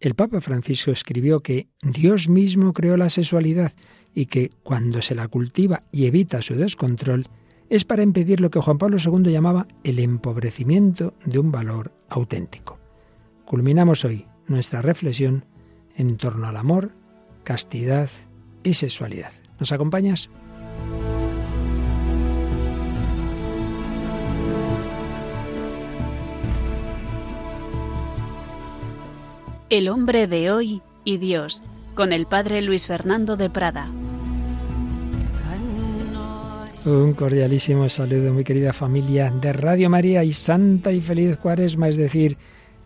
El Papa Francisco escribió que Dios mismo creó la sexualidad y que cuando se la cultiva y evita su descontrol, es para impedir lo que Juan Pablo II llamaba el empobrecimiento de un valor auténtico. Culminamos hoy nuestra reflexión en torno al amor, castidad y sexualidad. ¿Nos acompañas? El hombre de hoy y Dios, con el padre Luis Fernando de Prada. Un cordialísimo saludo, mi querida familia de Radio María y Santa y Feliz Cuaresma, es decir,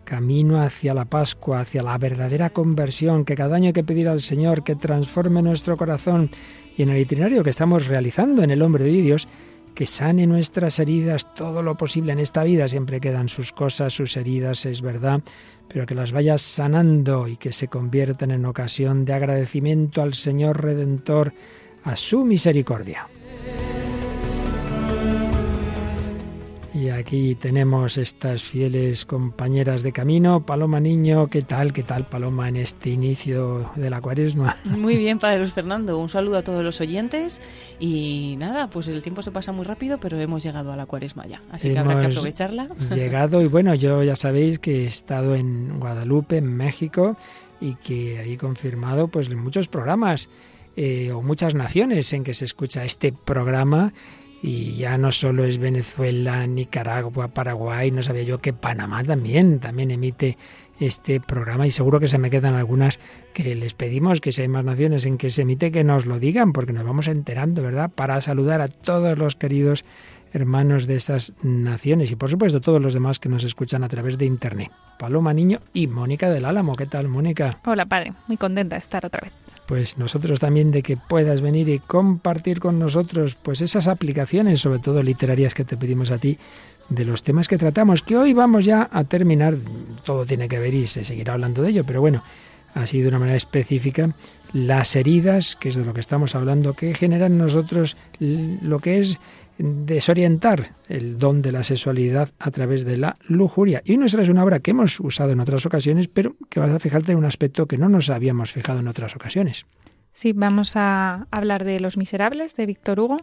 camino hacia la Pascua, hacia la verdadera conversión, que cada año hay que pedir al Señor que transforme nuestro corazón y en el itinerario que estamos realizando en el hombre de Dios, que sane nuestras heridas todo lo posible en esta vida. Siempre quedan sus cosas, sus heridas, es verdad, pero que las vayas sanando y que se conviertan en ocasión de agradecimiento al Señor Redentor, a su misericordia. Aquí tenemos estas fieles compañeras de camino. Paloma Niño, ¿qué tal? ¿Qué tal, Paloma, en este inicio de la cuaresma? Muy bien, Padre Luis Fernando. Un saludo a todos los oyentes. Y nada, pues el tiempo se pasa muy rápido, pero hemos llegado a la cuaresma ya. Así que habrá que aprovecharla. Llegado, y bueno, yo ya sabéis que he estado en Guadalupe, en México, y que ahí confirmado pues muchos programas eh, o muchas naciones en que se escucha este programa y ya no solo es Venezuela, Nicaragua, Paraguay, no sabía yo que Panamá también, también emite este programa y seguro que se me quedan algunas que les pedimos que si hay más naciones en que se emite que nos lo digan porque nos vamos enterando, ¿verdad? Para saludar a todos los queridos hermanos de esas naciones y por supuesto todos los demás que nos escuchan a través de internet. Paloma Niño y Mónica del Álamo. ¿Qué tal, Mónica? Hola, padre. Muy contenta de estar otra vez pues nosotros también de que puedas venir y compartir con nosotros pues esas aplicaciones, sobre todo literarias que te pedimos a ti de los temas que tratamos, que hoy vamos ya a terminar, todo tiene que ver y se seguirá hablando de ello, pero bueno, así de una manera específica, las heridas, que es de lo que estamos hablando, que generan nosotros lo que es desorientar el don de la sexualidad a través de la lujuria. Y nuestra es una obra que hemos usado en otras ocasiones, pero que vas a fijarte en un aspecto que no nos habíamos fijado en otras ocasiones. Sí, vamos a hablar de Los Miserables de Víctor Hugo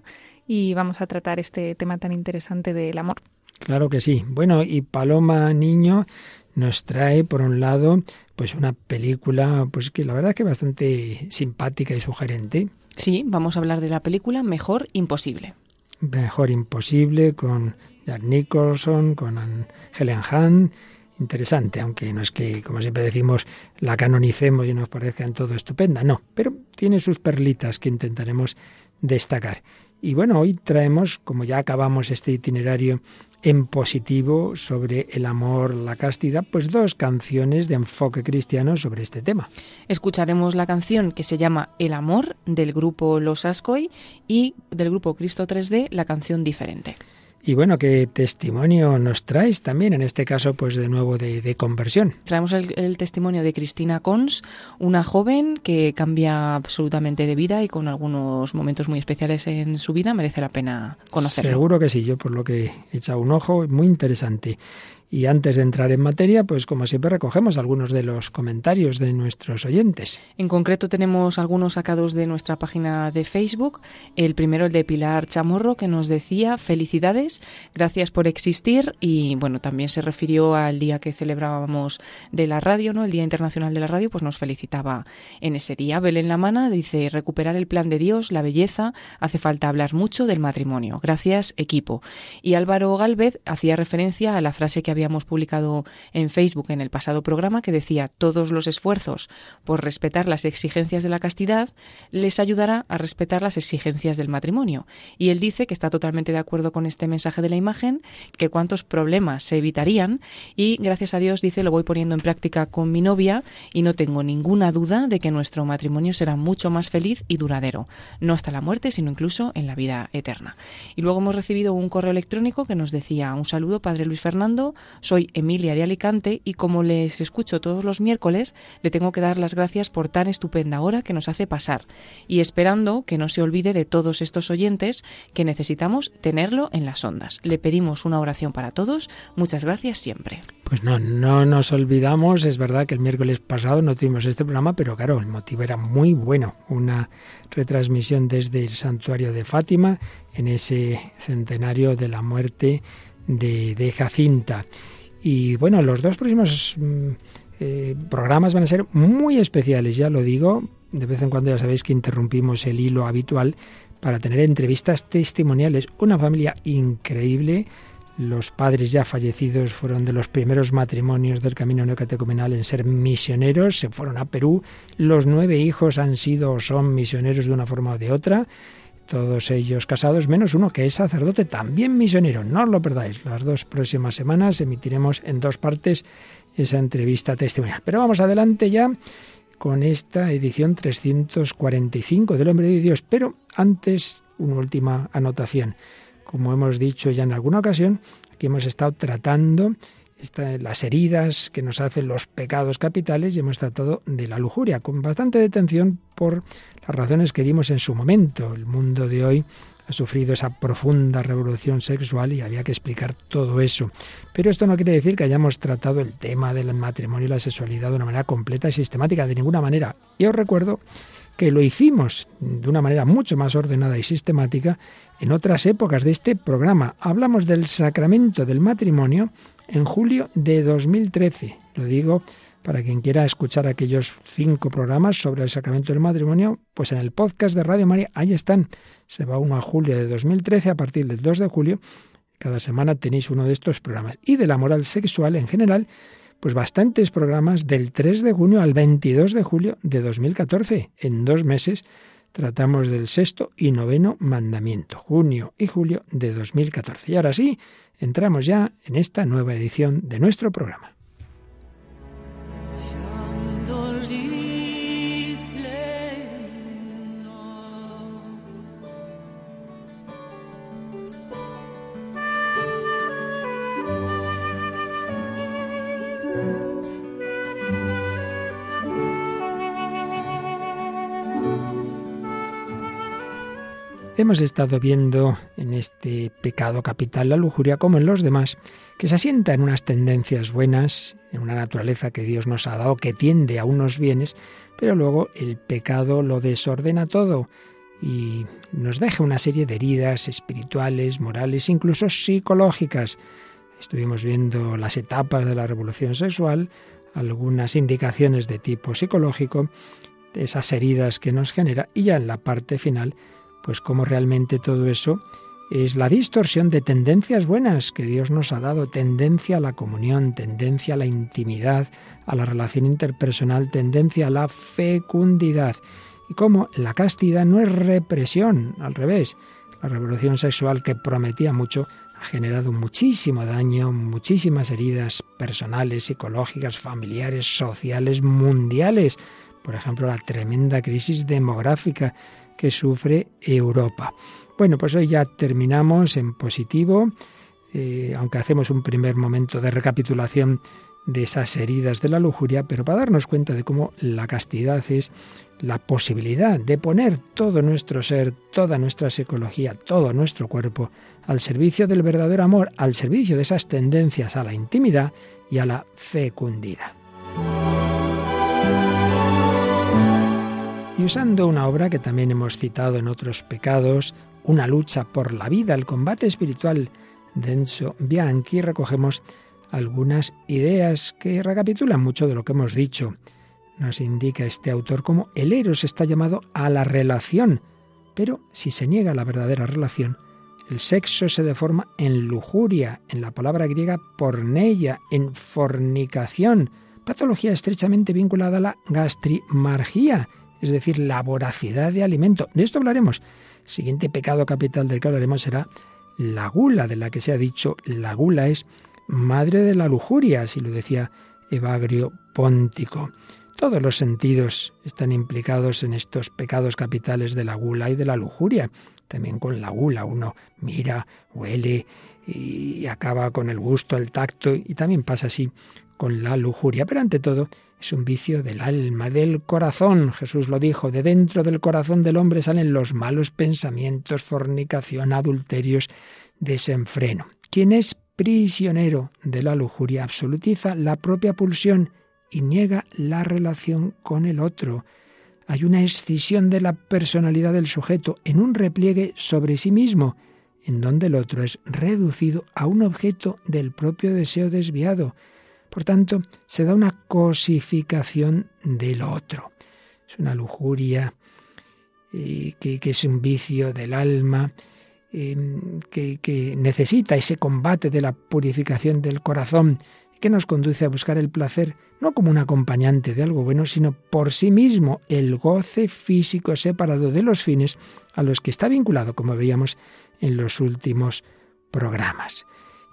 y vamos a tratar este tema tan interesante del amor. Claro que sí. Bueno, y Paloma Niño nos trae, por un lado, pues una película, pues que la verdad es que bastante simpática y sugerente. Sí, vamos a hablar de la película Mejor Imposible. Mejor Imposible, con Jack Nicholson, con Helen Hunt. Interesante, aunque no es que, como siempre decimos, la canonicemos y nos parezca en todo estupenda, no, pero tiene sus perlitas que intentaremos destacar. Y bueno, hoy traemos, como ya acabamos este itinerario en positivo sobre el amor, la castidad, pues dos canciones de enfoque cristiano sobre este tema. Escucharemos la canción que se llama El amor del grupo Los Ascoy y del grupo Cristo 3D la canción diferente. Y bueno, ¿qué testimonio nos traes también, en este caso, pues de nuevo de, conversión? Traemos el, testimonio de Cristina Cons, una joven que cambia absolutamente de vida y con algunos momentos muy especiales en su vida merece la pena conocerlo. Seguro que sí, yo por lo que he echado un ojo, muy interesante. Y antes de entrar en materia, pues como siempre recogemos algunos de los comentarios de nuestros oyentes. En concreto tenemos algunos sacados de nuestra página de Facebook. El primero, el de Pilar Chamorro, que nos decía felicidades, gracias por existir y bueno, también se refirió al día que celebrábamos de la radio, ¿no? El Día Internacional de la Radio, pues nos felicitaba en ese día. Belén Lamana dice, recuperar el plan de Dios, la belleza, hace falta hablar mucho del matrimonio. Gracias, equipo. Y Álvaro Galvez hacía referencia a la frase que había habíamos publicado en Facebook en el pasado programa que decía todos los esfuerzos por respetar las exigencias de la castidad les ayudará a respetar las exigencias del matrimonio. Y él dice que está totalmente de acuerdo con este mensaje de la imagen, que cuántos problemas se evitarían y gracias a Dios dice lo voy poniendo en práctica con mi novia y no tengo ninguna duda de que nuestro matrimonio será mucho más feliz y duradero, no hasta la muerte, sino incluso en la vida eterna. Y luego hemos recibido un correo electrónico que nos decía un saludo, Padre Luis Fernando, Soy Emilia de Alicante y como les escucho todos los miércoles, le tengo que dar las gracias por tan estupenda hora que nos hace pasar y esperando que no se olvide de todos estos oyentes que necesitamos tenerlo en las ondas. Le pedimos una oración para todos. Muchas gracias siempre. Pues no, no nos olvidamos. Es verdad que el miércoles pasado no tuvimos este programa, pero claro, el motivo era muy bueno. Una retransmisión desde el santuario de Fátima en ese centenario de la muerte de, Jacinta. Y bueno, los dos próximos mm, eh, programas van a ser muy especiales, ya lo digo. De vez en cuando ya sabéis que interrumpimos el hilo habitual para tener entrevistas testimoniales. Una familia increíble. Los padres ya fallecidos fueron de los primeros matrimonios del camino neocatecumenal en ser misioneros, se fueron a Perú. Los nueve hijos han sido o son misioneros de una forma o de otra todos ellos casados, menos uno que es sacerdote, también misionero. No os lo perdáis. Las dos próximas semanas emitiremos en dos partes esa entrevista testimonial. Pero vamos adelante ya con esta edición 345 del Hombre de Dios. Pero antes, una última anotación. Como hemos dicho ya en alguna ocasión, aquí hemos estado tratando las heridas que nos hacen los pecados capitales y hemos tratado de la lujuria, con bastante detención por las razones que dimos en su momento. El mundo de hoy ha sufrido esa profunda revolución sexual y había que explicar todo eso. Pero esto no quiere decir que hayamos tratado el tema del matrimonio y la sexualidad de una manera completa y sistemática, de ninguna manera. Y os recuerdo que lo hicimos de una manera mucho más ordenada y sistemática en otras épocas de este programa. Hablamos del sacramento del matrimonio en julio de 2013. Lo digo para quien quiera escuchar aquellos cinco programas sobre el sacramento del matrimonio, pues en el podcast de Radio María, ahí están. Se va uno a julio de 2013, a partir del 2 de julio, cada semana tenéis uno de estos programas. Y de la moral sexual en general, pues bastantes programas del 3 de junio al 22 de julio de 2014. En dos meses tratamos del sexto y noveno mandamiento, junio y julio de 2014. Y ahora sí, entramos ya en esta nueva edición de nuestro programa. Hemos estado viendo en este pecado capital, la lujuria, como en los demás, que se asienta en unas tendencias buenas, en una naturaleza que Dios nos ha dado, que tiende a unos bienes, pero luego el pecado lo desordena todo y nos deja una serie de heridas espirituales, morales, incluso psicológicas. Estuvimos viendo las etapas de la revolución sexual, algunas indicaciones de tipo psicológico, esas heridas que nos genera, y ya en la parte final, pues cómo realmente todo eso es la distorsión de tendencias buenas que Dios nos ha dado, tendencia a la comunión, tendencia a la intimidad, a la relación interpersonal, tendencia a la fecundidad. Y cómo la castidad no es represión, al revés. La revolución sexual que prometía mucho ha generado muchísimo daño, muchísimas heridas personales, psicológicas, familiares, sociales, mundiales. Por ejemplo, la tremenda crisis demográfica que sufre Europa. Bueno, pues hoy ya terminamos en positivo, eh, aunque hacemos un primer momento de recapitulación de esas heridas de la lujuria, pero para darnos cuenta de cómo la castidad es la posibilidad de poner todo nuestro ser, toda nuestra psicología, todo nuestro cuerpo al servicio del verdadero amor, al servicio de esas tendencias a la intimidad y a la fecundidad. Y usando una obra que también hemos citado en otros pecados, Una lucha por la vida, el combate espiritual de Enzo Bianchi, recogemos algunas ideas que recapitulan mucho de lo que hemos dicho. Nos indica este autor cómo el eros está llamado a la relación, pero si se niega la verdadera relación, el sexo se deforma en lujuria, en la palabra griega porneia, en fornicación, patología estrechamente vinculada a la gastrimargía, es decir, la voracidad de alimento. De esto hablaremos. El siguiente pecado capital del que hablaremos será la gula, de la que se ha dicho la gula es madre de la lujuria, así lo decía Evagrio Póntico. Todos los sentidos están implicados en estos pecados capitales de la gula y de la lujuria. También con la gula uno mira, huele y acaba con el gusto, el tacto y también pasa así con la lujuria. Pero ante todo es un vicio del alma, del corazón. Jesús lo dijo, de dentro del corazón del hombre salen los malos pensamientos, fornicación, adulterios, desenfreno. Quien es prisionero de la lujuria absolutiza la propia pulsión y niega la relación con el otro. Hay una escisión de la personalidad del sujeto en un repliegue sobre sí mismo, en donde el otro es reducido a un objeto del propio deseo desviado. Por tanto, se da una cosificación del otro. Es una lujuria eh, que, es un vicio del alma, em, que necesita ese combate de la purificación del corazón que nos conduce a buscar el placer no como un acompañante de algo bueno, sino por sí mismo, el goce físico separado de los fines a los que está vinculado, como veíamos en los últimos programas.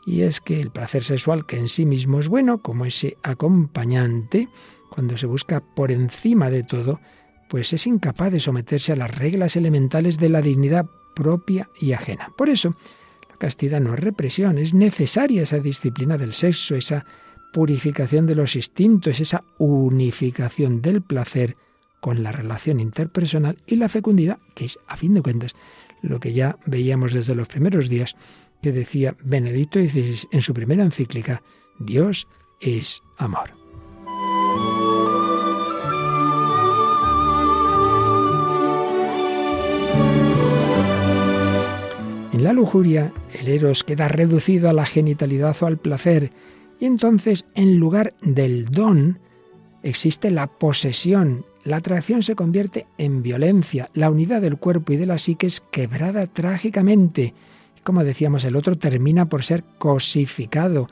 Y es que el placer sexual, que en sí mismo es bueno, como ese acompañante, cuando se busca por encima de todo, pues es incapaz de someterse a las reglas elementales de la dignidad propia y ajena. Por eso, castidad no es represión, es necesaria esa disciplina del sexo, esa purificación de los instintos, esa unificación del placer con la relación interpersonal y la fecundidad, que es, a fin de cuentas, lo que ya veíamos desde los primeros días, que decía Benedicto XVI en su primera encíclica, Dios es amor. En la lujuria, el eros queda reducido a la genitalidad o al placer, y entonces, en lugar del don, existe la posesión. La atracción se convierte en violencia. La unidad del cuerpo y de la psique es quebrada trágicamente. Como decíamos, el otro termina por ser cosificado.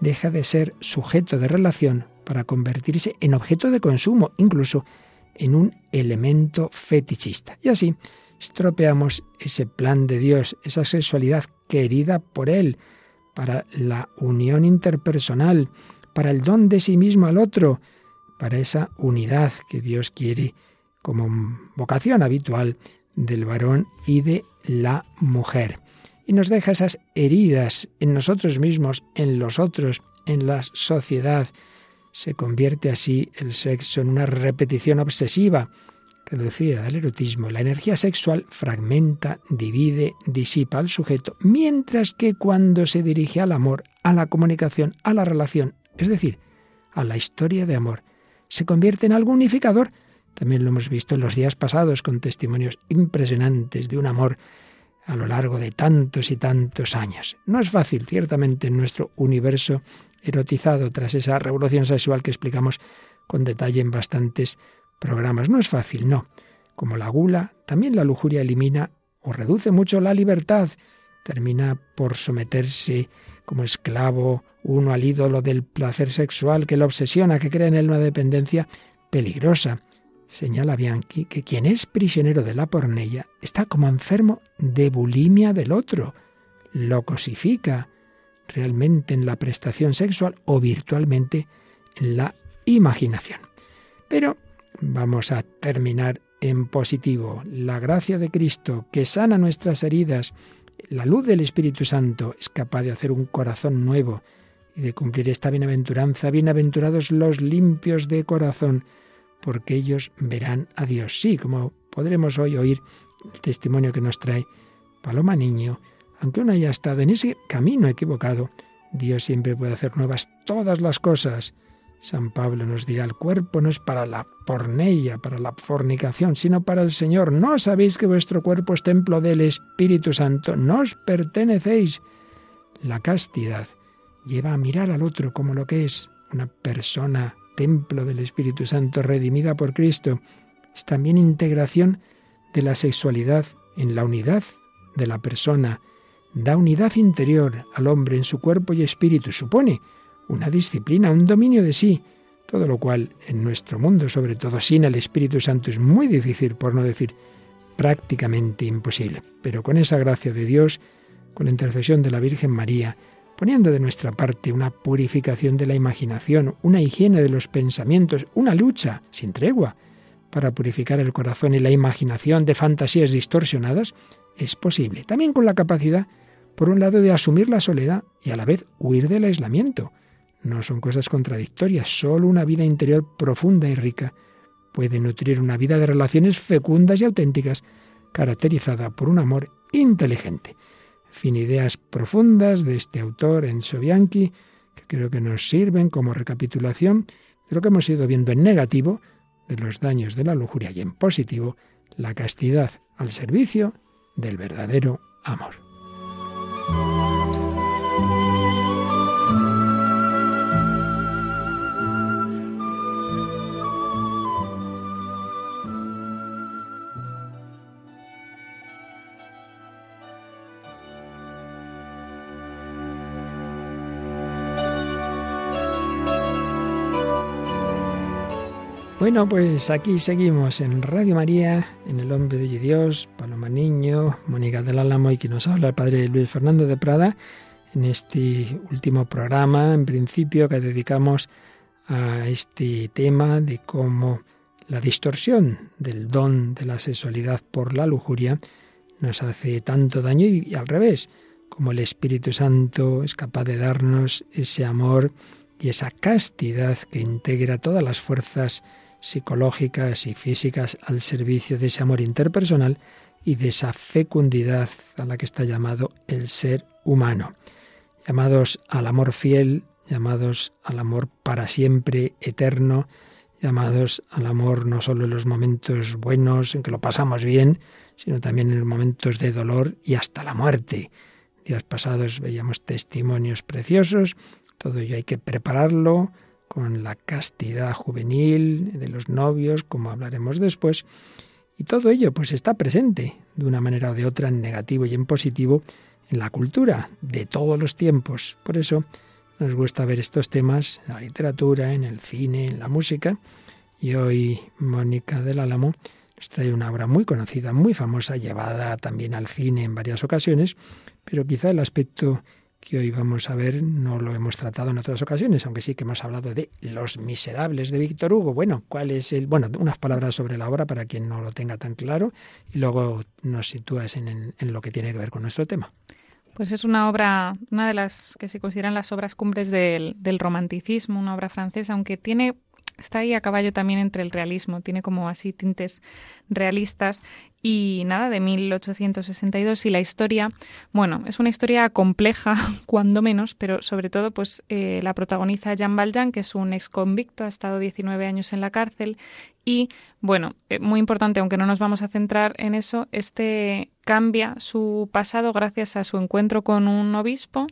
Deja de ser sujeto de relación para convertirse en objeto de consumo, incluso en un elemento fetichista. Y así, estropeamos ese plan de Dios, esa sexualidad querida por Él, para la unión interpersonal, para el don de sí mismo al otro, para esa unidad que Dios quiere como vocación habitual del varón y de la mujer. Y nos deja esas heridas en nosotros mismos, en los otros, en la sociedad. Se convierte así el sexo en una repetición obsesiva, reducida del erotismo, la energía sexual fragmenta, divide, disipa al sujeto, mientras que cuando se dirige al amor, a la comunicación, a la relación, es decir, a la historia de amor, se convierte en algo unificador. También lo hemos visto en los días pasados con testimonios impresionantes de un amor a lo largo de tantos y tantos años. No es fácil, ciertamente, en nuestro universo erotizado tras esa revolución sexual que explicamos con detalle en bastantes programas. No es fácil, no. Como la gula, también la lujuria elimina o reduce mucho la libertad. Termina por someterse como esclavo uno al ídolo del placer sexual que lo obsesiona, que crea en él una dependencia peligrosa. Señala Bianchi que quien es prisionero de la pornella está como enfermo de bulimia del otro. Lo cosifica realmente en la prestación sexual o virtualmente en la imaginación. Pero Vamos a terminar en positivo. La gracia de Cristo que sana nuestras heridas, la luz del Espíritu Santo es capaz de hacer un corazón nuevo y de cumplir esta bienaventuranza. Bienaventurados los limpios de corazón, porque ellos verán a Dios. Sí, como podremos hoy oír el testimonio que nos trae Paloma Niño, aunque uno haya estado en ese camino equivocado, Dios siempre puede hacer nuevas todas las cosas. San Pablo nos dirá, el cuerpo no es para la pornella, para la fornicación, sino para el Señor. ¿No sabéis que vuestro cuerpo es templo del Espíritu Santo? No os pertenecéis. La castidad lleva a mirar al otro como lo que es, una persona, templo del Espíritu Santo, redimida por Cristo. Es también integración de la sexualidad en la unidad de la persona. Da unidad interior al hombre en su cuerpo y espíritu. Supone una disciplina, un dominio de sí, todo lo cual en nuestro mundo, sobre todo sin el Espíritu Santo, es muy difícil, por no decir prácticamente imposible. Pero con esa gracia de Dios, con la intercesión de la Virgen María, poniendo de nuestra parte una purificación de la imaginación, una higiene de los pensamientos, una lucha sin tregua para purificar el corazón y la imaginación de fantasías distorsionadas, es posible. También con la capacidad, por un lado, de asumir la soledad y a la vez huir del aislamiento. No son cosas contradictorias, solo una vida interior profunda y rica puede nutrir una vida de relaciones fecundas y auténticas, caracterizada por un amor inteligente fin, ideas profundas de este autor, Enzo Bianchi, que creo que nos sirven como recapitulación de lo que hemos ido viendo en negativo, de los daños de la lujuria y en positivo, la castidad al servicio del verdadero amor. Bueno, pues aquí seguimos en Radio María, en El Hombre de Dios, Paloma Niño, Mónica del Álamo y que nos habla el Padre Luis Fernando de Prada, en este último programa, en principio, que dedicamos a este tema de cómo la distorsión del don de la sexualidad por la lujuria nos hace tanto daño y, al revés, como el Espíritu Santo es capaz de darnos ese amor y esa castidad que integra todas las fuerzas psicológicas y físicas al servicio de ese amor interpersonal y de esa fecundidad a la que está llamado el ser humano. Llamados al amor fiel, llamados al amor para siempre eterno, llamados al amor no solo en los momentos buenos en que lo pasamos bien, sino también en los momentos de dolor y hasta la muerte. Días pasados veíamos testimonios preciosos, todo ello hay que prepararlo, con la castidad juvenil de los novios, como hablaremos después. Y todo ello pues está presente de una manera o de otra en negativo y en positivo en la cultura de todos los tiempos. Por eso nos gusta ver estos temas en la literatura, en el cine, en la música. Y hoy Mónica del Álamo nos trae una obra muy conocida, muy famosa, llevada también al cine en varias ocasiones, pero quizá el aspecto que hoy vamos a ver no lo hemos tratado en otras ocasiones, aunque sí que hemos hablado de Los Miserables de Víctor Hugo. Bueno, ¿cuál es el...? Bueno, unas palabras sobre la obra para quien no lo tenga tan claro y luego nos sitúas en, en lo que tiene que ver con nuestro tema. Pues es una obra, una de las que se consideran las obras cumbres del, del romanticismo, una obra francesa, aunque tiene está ahí a caballo también entre el realismo, tiene como así tintes realistas. Y nada, de 1862 y la historia, bueno, es una historia compleja, cuando menos, pero sobre todo pues eh, la protagoniza Jean Valjean, que es un ex convicto, ha estado 19 años en la cárcel. Y bueno, eh, muy importante, aunque no nos vamos a centrar en eso, este cambia su pasado gracias a su encuentro con un obispo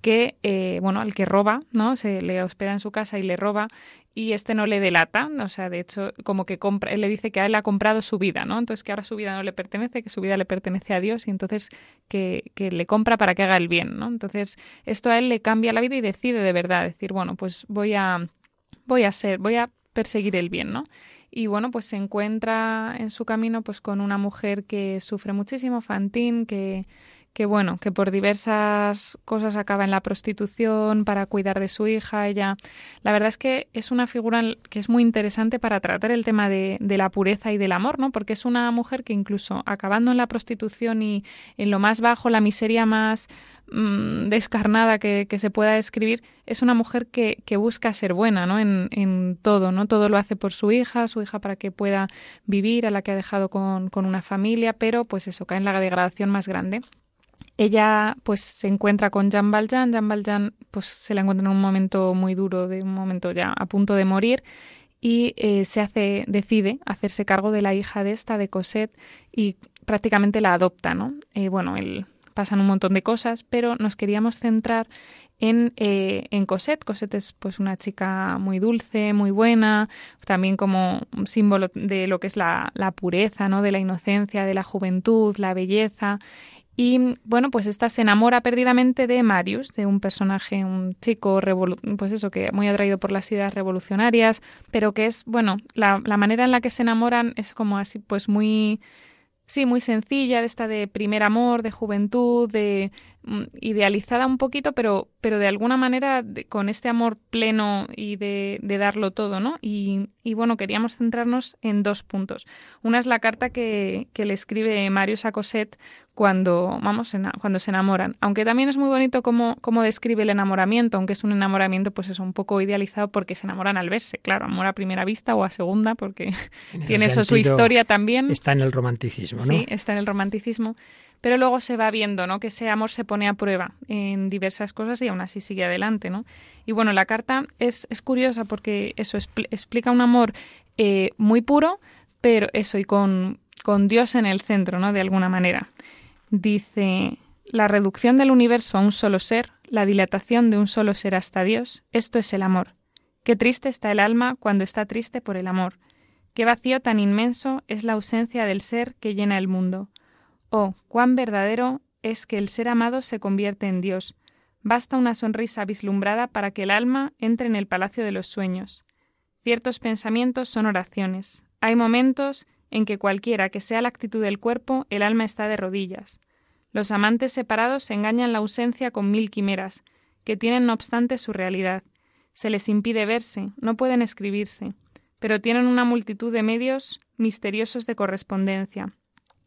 que, eh, bueno, al que roba, ¿no? Se le hospeda en su casa y le roba y este no le delata, o sea, de hecho, como que compra, él le dice que a él ha comprado su vida, ¿no? Entonces que ahora su vida no le pertenece, que su vida le pertenece a Dios y entonces que, que le compra para que haga el bien, ¿no? Entonces esto a él le cambia la vida y decide de verdad decir, bueno, pues voy a, voy a ser, voy a perseguir el bien, ¿no? Y bueno, pues se encuentra en su camino pues con una mujer que sufre muchísimo, Fantine, que que bueno, que por diversas cosas acaba en la prostitución para cuidar de su hija. Ella, la verdad es que es una figura que es muy interesante para tratar el tema de, la pureza y del amor, ¿no? Porque es una mujer que incluso acabando en la prostitución y en lo más bajo, la miseria más mm, descarnada que, se pueda describir, es una mujer que, que busca ser buena, ¿no? En, en, todo, ¿no? Todo lo hace por su hija, su hija para que pueda vivir, a la que ha dejado con, con una familia, pero pues eso cae en la degradación más grande ella pues se encuentra con Jean Valjean, Jean Valjean pues se la encuentra en un momento muy duro, de un momento ya a punto de morir y eh, se hace decide hacerse cargo de la hija de esta de Cosette y prácticamente la adopta, ¿no? Eh, bueno, él, pasan un montón de cosas, pero nos queríamos centrar en, eh, en Cosette. Cosette es pues una chica muy dulce, muy buena, también como un símbolo de lo que es la, la pureza, ¿no? de la inocencia, de la juventud, la belleza. Y bueno, pues esta se enamora perdidamente de Marius, de un personaje, un chico, pues eso, que muy atraído por las ideas revolucionarias, pero que es, bueno, la, la manera en la que se enamoran es como así, pues muy Sí, muy sencilla, de esta de primer amor, de juventud, de mm, idealizada un poquito, pero, pero de alguna manera con este amor pleno y de, de darlo todo, ¿no? Y, y, bueno, queríamos centrarnos en dos puntos. Una es la carta que, que le escribe Mario Sacoset cuando, vamos, cuando se enamoran. Aunque también es muy bonito cómo, cómo describe el enamoramiento, aunque es un enamoramiento, pues es un poco idealizado porque se enamoran al verse. Claro, amor a primera vista o a segunda, porque tiene eso su historia también. Está en el romanticismo, ¿no? Sí, está en el romanticismo. Pero luego se va viendo, ¿no? Que ese amor se pone a prueba en diversas cosas y aún así sigue adelante, ¿no? Y bueno, la carta es, es curiosa porque eso explica un amor eh, muy puro, pero eso, y con, con Dios en el centro, ¿no? De alguna manera. Dice, la reducción del universo a un solo ser, la dilatación de un solo ser hasta Dios, esto es el amor. Qué triste está el alma cuando está triste por el amor. Qué vacío tan inmenso es la ausencia del ser que llena el mundo. Oh, cuán verdadero es que el ser amado se convierte en Dios. Basta una sonrisa vislumbrada para que el alma entre en el palacio de los sueños. Ciertos pensamientos son oraciones. Hay momentos en que cualquiera que sea la actitud del cuerpo, el alma está de rodillas. Los amantes separados se engañan la ausencia con mil quimeras, que tienen no obstante su realidad. Se les impide verse, no pueden escribirse, pero tienen una multitud de medios misteriosos de correspondencia.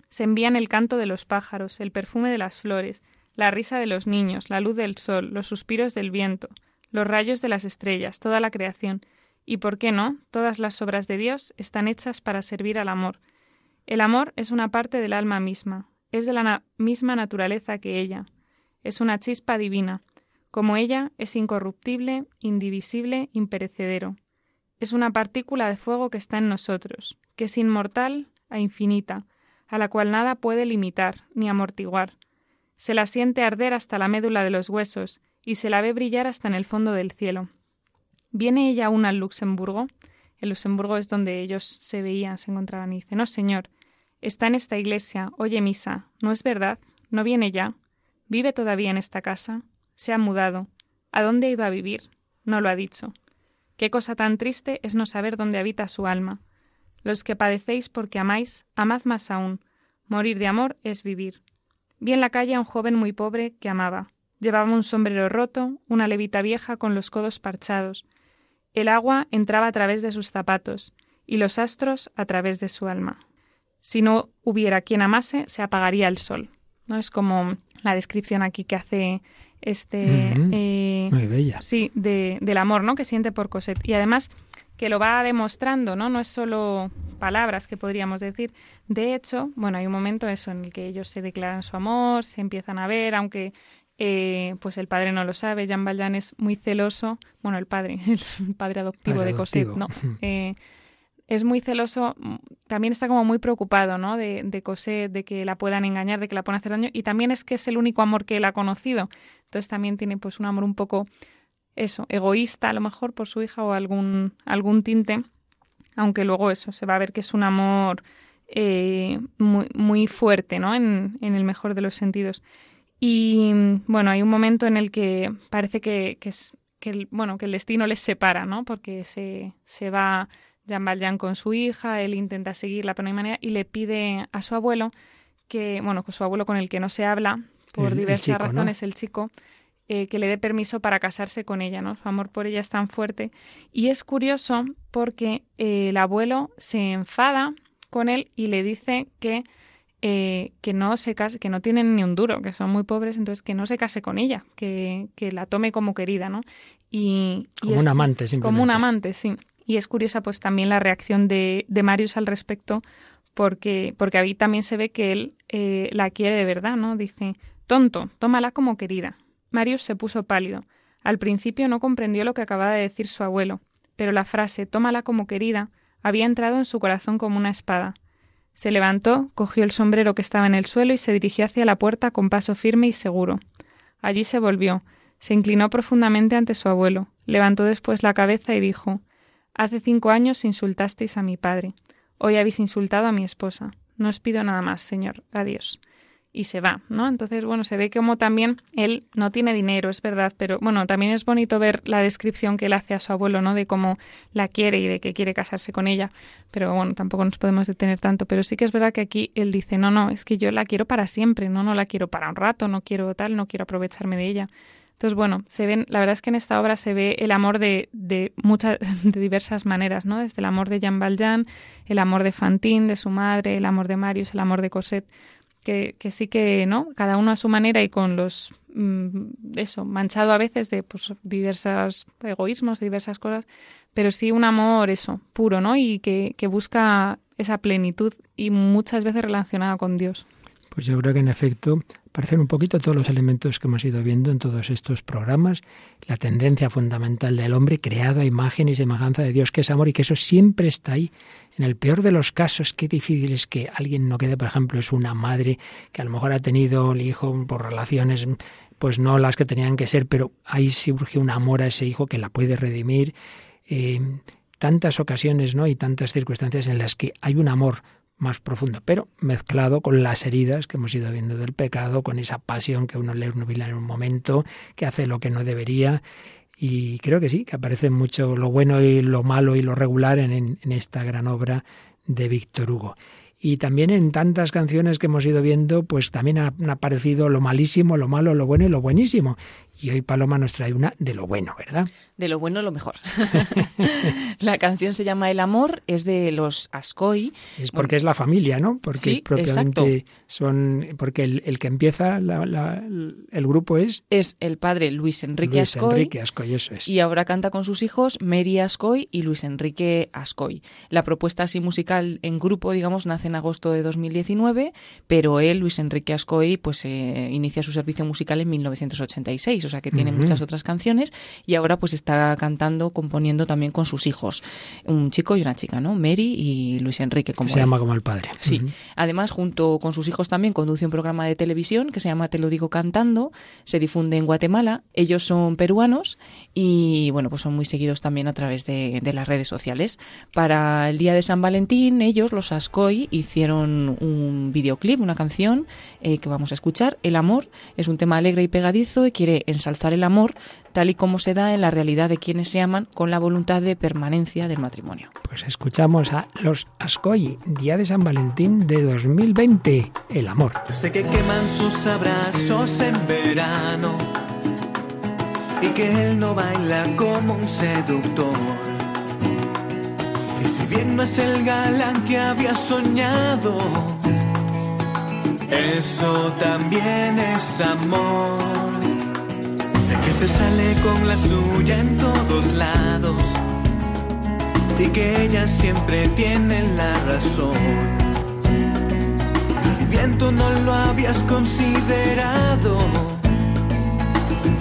Se envían el canto de los pájaros, el perfume de las flores, la risa de los niños, la luz del sol, los suspiros del viento, los rayos de las estrellas, toda la creación, y por qué no, todas las obras de Dios están hechas para servir al amor. El amor es una parte del alma misma, es de la misma naturaleza que ella, es una chispa divina. Como ella, es incorruptible, indivisible, imperecedero. Es una partícula de fuego que está en nosotros, que es inmortal e infinita, a la cual nada puede limitar ni amortiguar. Se la siente arder hasta la médula de los huesos y se la ve brillar hasta en el fondo del cielo. ¿Viene ella aún al Luxemburgo? El Luxemburgo es donde ellos se veían, se encontraban y dice, no, señor, está en esta iglesia, oye misa, ¿no es verdad? ¿No viene ya? ¿Vive todavía en esta casa? Se ha mudado. ¿A dónde ha ido a vivir? No lo ha dicho. Qué cosa tan triste es no saber dónde habita su alma. Los que padecéis porque amáis, amad más aún. Morir de amor es vivir. Vi en la calle a un joven muy pobre que amaba. Llevaba un sombrero roto, una levita vieja con los codos parchados, el agua entraba a través de sus zapatos y los astros a través de su alma. Si no hubiera quien amase, se apagaría el sol. ¿no? Es como la descripción aquí que hace este... Eh, Muy bella. Sí, de, del amor ¿no? que siente por Cosette. Y además que lo va demostrando, ¿no? No es solo palabras que podríamos decir. De hecho, bueno, hay un momento eso en el que ellos se declaran su amor, se empiezan a ver, aunque eh, pues el padre no lo sabe. Jean Valjean es muy celoso. Bueno, el padre, el padre adoptivo de Cosette, no. Eh, es muy celoso, también está como muy preocupado, ¿no? De, de Cosette, de que la puedan engañar, de que la puedan hacer daño. Y también es que es el único amor que él ha conocido. Entonces también tiene pues un amor un poco, eso, egoísta a lo mejor por su hija o algún, algún tinte. Aunque luego eso, se va a ver que es un amor eh, muy, muy fuerte, ¿no? En, en el mejor de los sentidos. Y bueno, hay un momento en el que parece que, que, es, que, el, bueno, que el destino les separa, ¿no? Porque se, se va Jean Valjean con su hija, él intenta seguirla, pero no hay manera, y le pide a su abuelo que, bueno, con su abuelo con el que no se habla, por diversas razones, el chico, eh, que le dé permiso para casarse con ella, ¿no? Su amor por ella es tan fuerte. Y es curioso porque eh, el abuelo se enfada con él y le dice que eh, que no se case, que no tienen ni un duro, que son muy pobres, entonces que no se case con ella, que, que la tome como querida, ¿no? Y, como un amante, simplemente. Como un amante, sí. Y es curiosa pues también la reacción de, de Marius al respecto, porque, porque ahí también se ve que él eh, la quiere de verdad, ¿no? Dice, tonto, tómala como querida. Marius se puso pálido. Al principio no comprendió lo que acababa de decir su abuelo, pero la frase tómala como querida había entrado en su corazón como una espada. Se levantó, cogió el sombrero que estaba en el suelo y se dirigió hacia la puerta con paso firme y seguro. Allí se volvió, se inclinó profundamente ante su abuelo, levantó después la cabeza y dijo Hace cinco años insultasteis a mi padre. Hoy habéis insultado a mi esposa. No os pido nada más, señor. Adiós. Y se va, ¿no? Entonces, bueno, se ve como también él no tiene dinero, es verdad, pero bueno, también es bonito ver la descripción que él hace a su abuelo, ¿no? De cómo la quiere y de que quiere casarse con ella, pero bueno, tampoco nos podemos detener tanto, pero sí que es verdad que aquí él dice, no, no, es que yo la quiero para siempre, no, no la quiero para un rato, no quiero tal, no quiero aprovecharme de ella. Entonces, bueno, se ven, la verdad es que en esta obra se ve el amor de, de muchas, de diversas maneras, ¿no? Desde el amor de Jean Valjean, el amor de Fantine, de su madre, el amor de Marius, el amor de Cosette que, sí que, ¿no? Cada uno a su manera y con los, mm, eso, manchado a veces de pues, diversos egoísmos, diversas cosas, pero sí un amor, eso, puro, ¿no? Y que, que busca esa plenitud y muchas veces relacionada con Dios. Pues yo creo que en efecto parecen un poquito todos los elementos que hemos ido viendo en todos estos programas, la tendencia fundamental del hombre creado a imagen y semejanza de Dios, que es amor y que eso siempre está ahí. En el peor de los casos, qué difícil es que alguien no quede, por ejemplo, es una madre que a lo mejor ha tenido el hijo por relaciones pues no las que tenían que ser, pero ahí surge un amor a ese hijo que la puede redimir. Eh, tantas ocasiones, ¿no? Y tantas circunstancias en las que hay un amor más profundo, pero mezclado con las heridas que hemos ido viendo del pecado, con esa pasión que uno le nubila en un momento, que hace lo que no debería. Y creo que sí, que aparece mucho lo bueno y lo malo y lo regular en, en esta gran obra de Víctor Hugo. Y también en tantas canciones que hemos ido viendo, pues también han aparecido lo malísimo, lo malo, lo bueno y lo buenísimo. Y hoy Paloma nos trae una de lo bueno, ¿verdad? De lo bueno, lo mejor. la canción se llama El amor, es de los Ascoy. Es porque es la familia, ¿no? Porque propiamente son. Porque el, que empieza el grupo es. Es el padre Luis Enrique Luis Ascoy. Enrique Ascoy, eso es. Y ahora canta con sus hijos Mary Ascoy y Luis Enrique Ascoy. La propuesta así musical en grupo, digamos, nace en agosto de 2019, pero él, Luis Enrique Ascoy, pues eh, inicia su servicio musical en 1986, o sea que tiene muchas otras canciones y ahora pues está cantando, componiendo también con sus hijos, un chico y una chica, ¿no? Mary y Luis Enrique. Como se llama como el padre. Sí. Además, junto con sus hijos también conduce un programa de televisión que se llama Te lo digo cantando, se difunde en Guatemala. Ellos son peruanos y bueno, pues son muy seguidos también a través de, las redes sociales. Para el día de San Valentín, ellos, los Ascoy, hicieron un videoclip, una canción eh, que vamos a escuchar. El amor es un tema alegre y pegadizo y quiere ensalzar el amor tal y como se da en la realidad de quienes se aman con la voluntad de permanencia del matrimonio. Pues escuchamos a los Ascoy, Día de San Valentín de 2020, el amor. sé que queman sus abrazos en verano y que él no baila como un seductor. Y si bien no es el galán que había soñado, eso también es amor se sale con la suya en todos lados y que ella siempre tiene la razón. Si bien tú no lo habías considerado,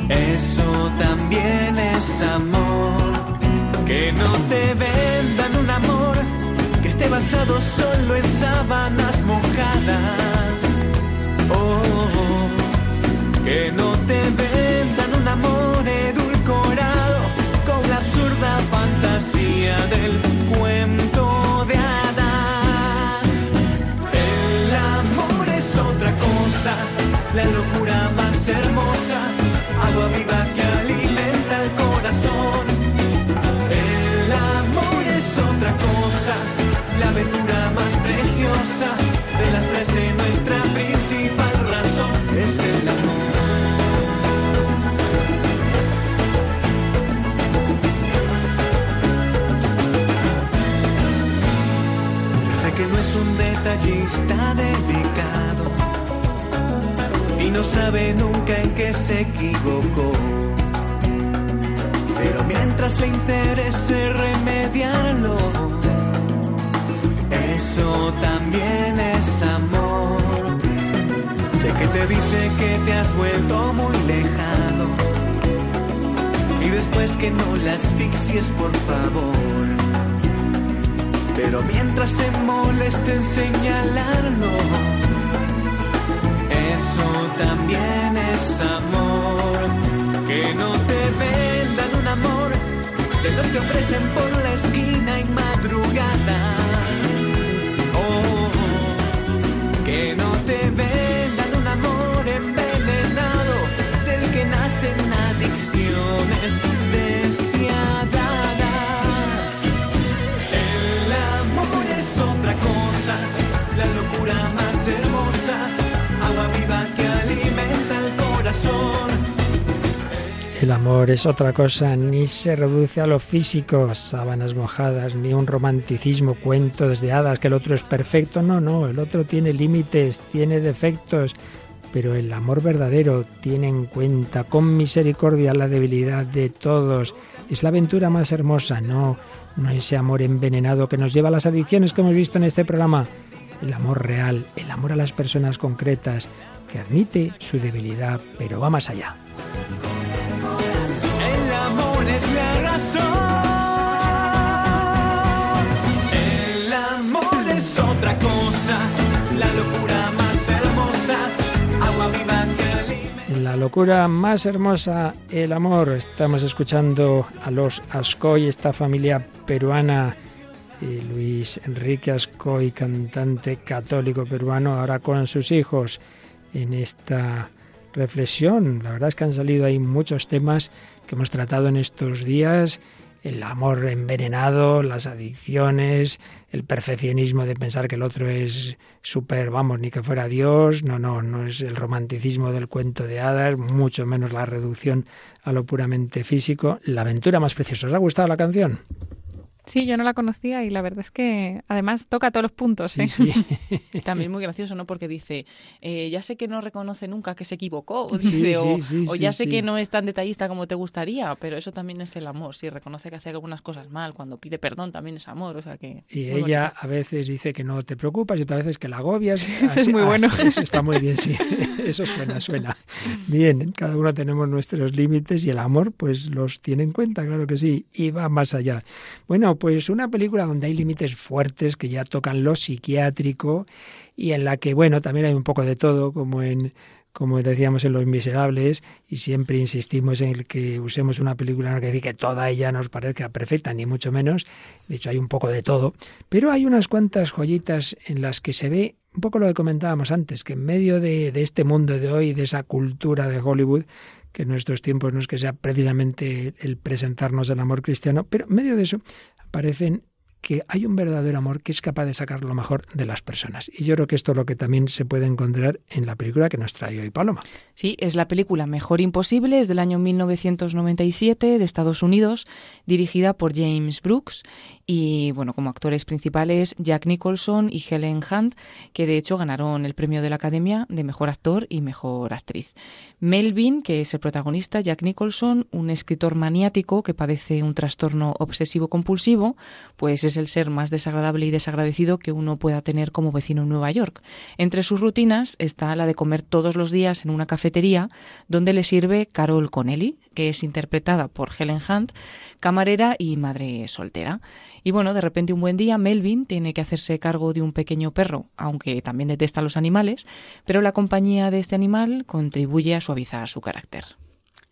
eso también es amor. Que no te vendan un amor que esté basado solo en sábanas mojadas. Oh, que no te detallista delicado y no sabe nunca en qué se equivocó. Pero mientras le interese remediarlo, eso también es amor. Sé que te dice que te has vuelto muy lejano y después que no la asfixies, por favor pero mientras se moleste en señalarlo, eso también es amor. Que no te vendan un amor de los que ofrecen por la esquina en madrugada. Oh, que no te vendan El amor es otra cosa, ni se reduce a lo físico, sábanas mojadas, ni un romanticismo, cuentos de hadas, que el otro es perfecto. No, no, el otro tiene límites, tiene defectos, pero el amor verdadero tiene en cuenta con misericordia la debilidad de todos. Es la aventura más hermosa, no, no ese amor envenenado que nos lleva a las adicciones que hemos visto en este programa. El amor real, el amor a las personas concretas, que admite su debilidad, pero va más allá. La locura más hermosa. El amor. Estamos escuchando a los Ascoy, esta familia peruana. Luis Enrique Ascoy, cantante católico peruano, ahora con sus hijos en esta reflexión. La verdad es que han salido ahí muchos temas que hemos tratado en estos días. El amor envenenado, las adicciones, el perfeccionismo de pensar que el otro es súper, vamos, ni que fuera Dios. No, no, no es el romanticismo del cuento de hadas, mucho menos la reducción a lo puramente físico. La aventura más preciosa. ¿Os ha gustado la canción? Sí, yo no la conocía y la verdad es que además toca todos los puntos. Sí, ¿eh? sí. También muy gracioso, ¿no? Porque dice, eh, ya sé que no reconoce nunca que se equivocó, o, Sí, dice, o, ya sé sí. que no es tan detallista como te gustaría, pero eso también es el amor, sí, reconoce que hace algunas cosas mal, cuando pide perdón también es amor, o sea que... Y ella bonito. a veces dice que no te preocupas y otras veces que la agobias. es muy bueno. Eso está muy bien, sí. Eso suena, suena. Bien, cada uno tenemos nuestros límites y el amor pues los tiene en cuenta, claro que sí, y va más allá. Bueno, pues una película donde hay límites fuertes que ya tocan lo psiquiátrico y en la que, bueno, también hay un poco de todo, como en como decíamos en Los Miserables, y siempre insistimos en el que usemos una película no quiere decir que toda ella nos parezca perfecta, ni mucho menos. De hecho, hay un poco de todo. Pero hay unas cuantas joyitas en las que se ve un poco lo que comentábamos antes, que en medio de, de este mundo de hoy, de esa cultura de Hollywood, que en nuestros tiempos no es que sea precisamente el presentarnos el amor cristiano, pero en medio de eso aparecen que hay un verdadero amor que es capaz de sacar lo mejor de las personas. Y yo creo que esto es lo que también se puede encontrar en la película que nos trae hoy Paloma. Sí, es la película Mejor Imposible, es del año 1997 de Estados Unidos, dirigida por James Brooks y bueno, como actores principales Jack Nicholson y Helen Hunt, que de hecho ganaron el premio de la Academia de Mejor Actor y Mejor Actriz. Melvin, que es el protagonista, Jack Nicholson, un escritor maniático que padece un trastorno obsesivo compulsivo, pues es el ser más desagradable y desagradecido que uno pueda tener como vecino en Nueva York. Entre sus rutinas está la de comer todos los días en una cafetería donde le sirve Carol Connelly, que es interpretada por Helen Hunt, camarera y madre soltera. Y bueno, de repente un buen día Melvin tiene que hacerse cargo de un pequeño perro, aunque también detesta a los animales, pero la compañía de este animal contribuye a suavizar su carácter.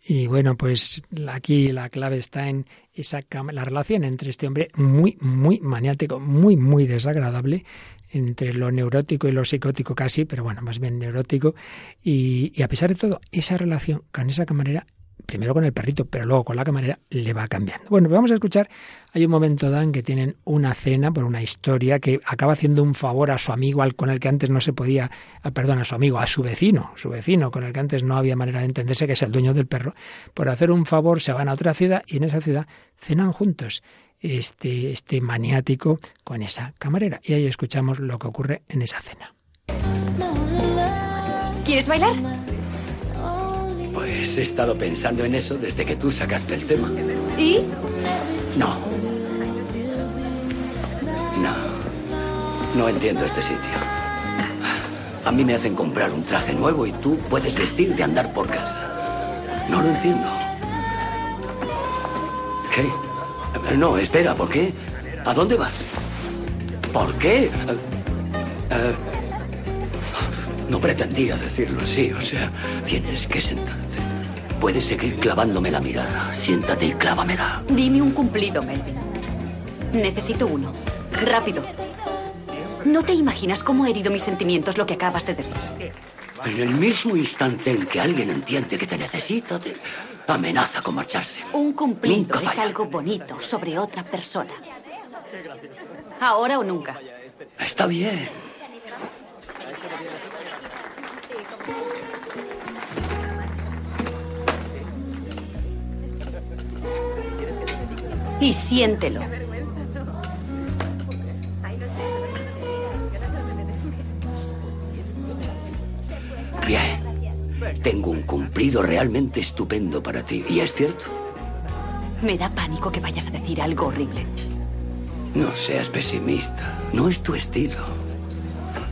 Y bueno, pues aquí la clave está en esa la relación entre este hombre muy, muy maniático, muy, muy desagradable, entre lo neurótico y lo psicótico casi, pero bueno, más bien neurótico. Y, y a pesar de todo, esa relación con esa camarera, primero con el perrito, pero luego con la camarera, le va cambiando. Bueno, vamos a escuchar, hay un momento, Dan, que tienen una cena por una historia que acaba haciendo un favor a su amigo, al con el que antes no se podía, ah, perdón, a su amigo, a su vecino, su vecino, con el que antes no había manera de entenderse, que es el dueño del perro. Por hacer un favor se van a otra ciudad y en esa ciudad cenan juntos este, este maniático con esa camarera. Y ahí escuchamos lo que ocurre en esa cena. ¿Quieres bailar? Pues he estado pensando en eso desde que tú sacaste el tema. ¿Y? No. No. No entiendo este sitio. A mí me hacen comprar un traje nuevo y tú puedes vestir de andar por casa. No lo entiendo. ¿Qué? No, espera, ¿por qué? ¿A dónde vas? ¿Por qué? Eh, eh, no pretendía decirlo así, o sea, tienes que sentarte. Puedes seguir clavándome la mirada. Siéntate y clávamela. Dime un cumplido, Melvin. Necesito uno. Rápido. No te imaginas cómo ha herido mis sentimientos lo que acabas de decir. En el mismo instante en que alguien entiende que te necesita, te amenaza con marcharse. Un cumplido es algo bonito sobre otra persona. Ahora o nunca. Está bien. Y siéntelo. Bien. Tengo un cumplido realmente estupendo para ti. ¿Y es cierto? Me da pánico que vayas a decir algo horrible. No seas pesimista. No es tu estilo.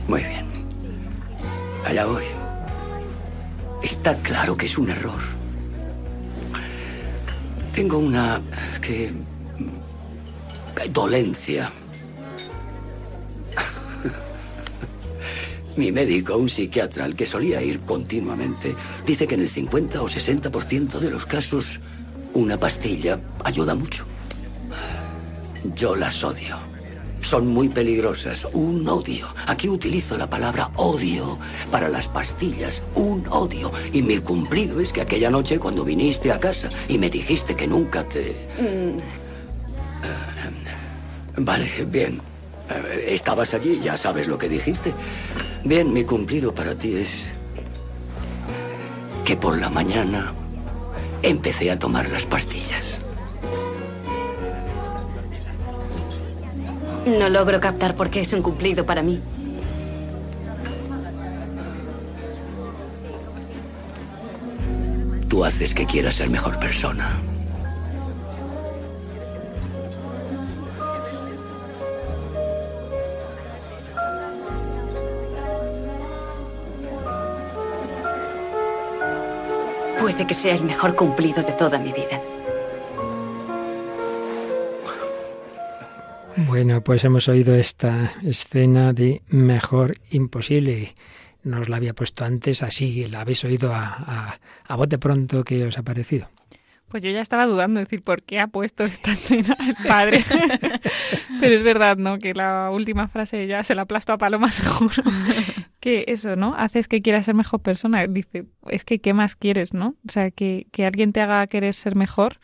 Muy bien. Allá voy. Está claro que es un error. Tengo una... que... dolencia. Mi médico, un psiquiatra al que solía ir continuamente, dice que en el 50 o 60% de los casos una pastilla ayuda mucho. Yo las odio. Son muy peligrosas. Un odio. Aquí utilizo la palabra odio para las pastillas. Un odio. Y mi cumplido es que aquella noche cuando viniste a casa y me dijiste que nunca te... Mm, Vale, bien. Eh, Estabas allí, ya sabes lo que dijiste. Bien, mi cumplido para ti es que por la mañana empecé a tomar las pastillas. no logro captar por qué es un cumplido para mí. Tú haces que quieras ser mejor persona. Puede que sea el mejor cumplido de toda mi vida. Bueno, pues hemos oído esta escena de Mejor Imposible. Nos la había puesto antes, así la habéis oído a, a, a bote pronto que os ha parecido. Pues yo ya estaba dudando, decir, ¿por qué ha puesto esta escena el padre? Pero es verdad, ¿no? Que la última frase ya se la aplasto a Paloma seguro. que eso, ¿no? Haces que quieras ser mejor persona. Dice, es que ¿qué más quieres, no? O sea, que, que alguien te haga querer ser mejor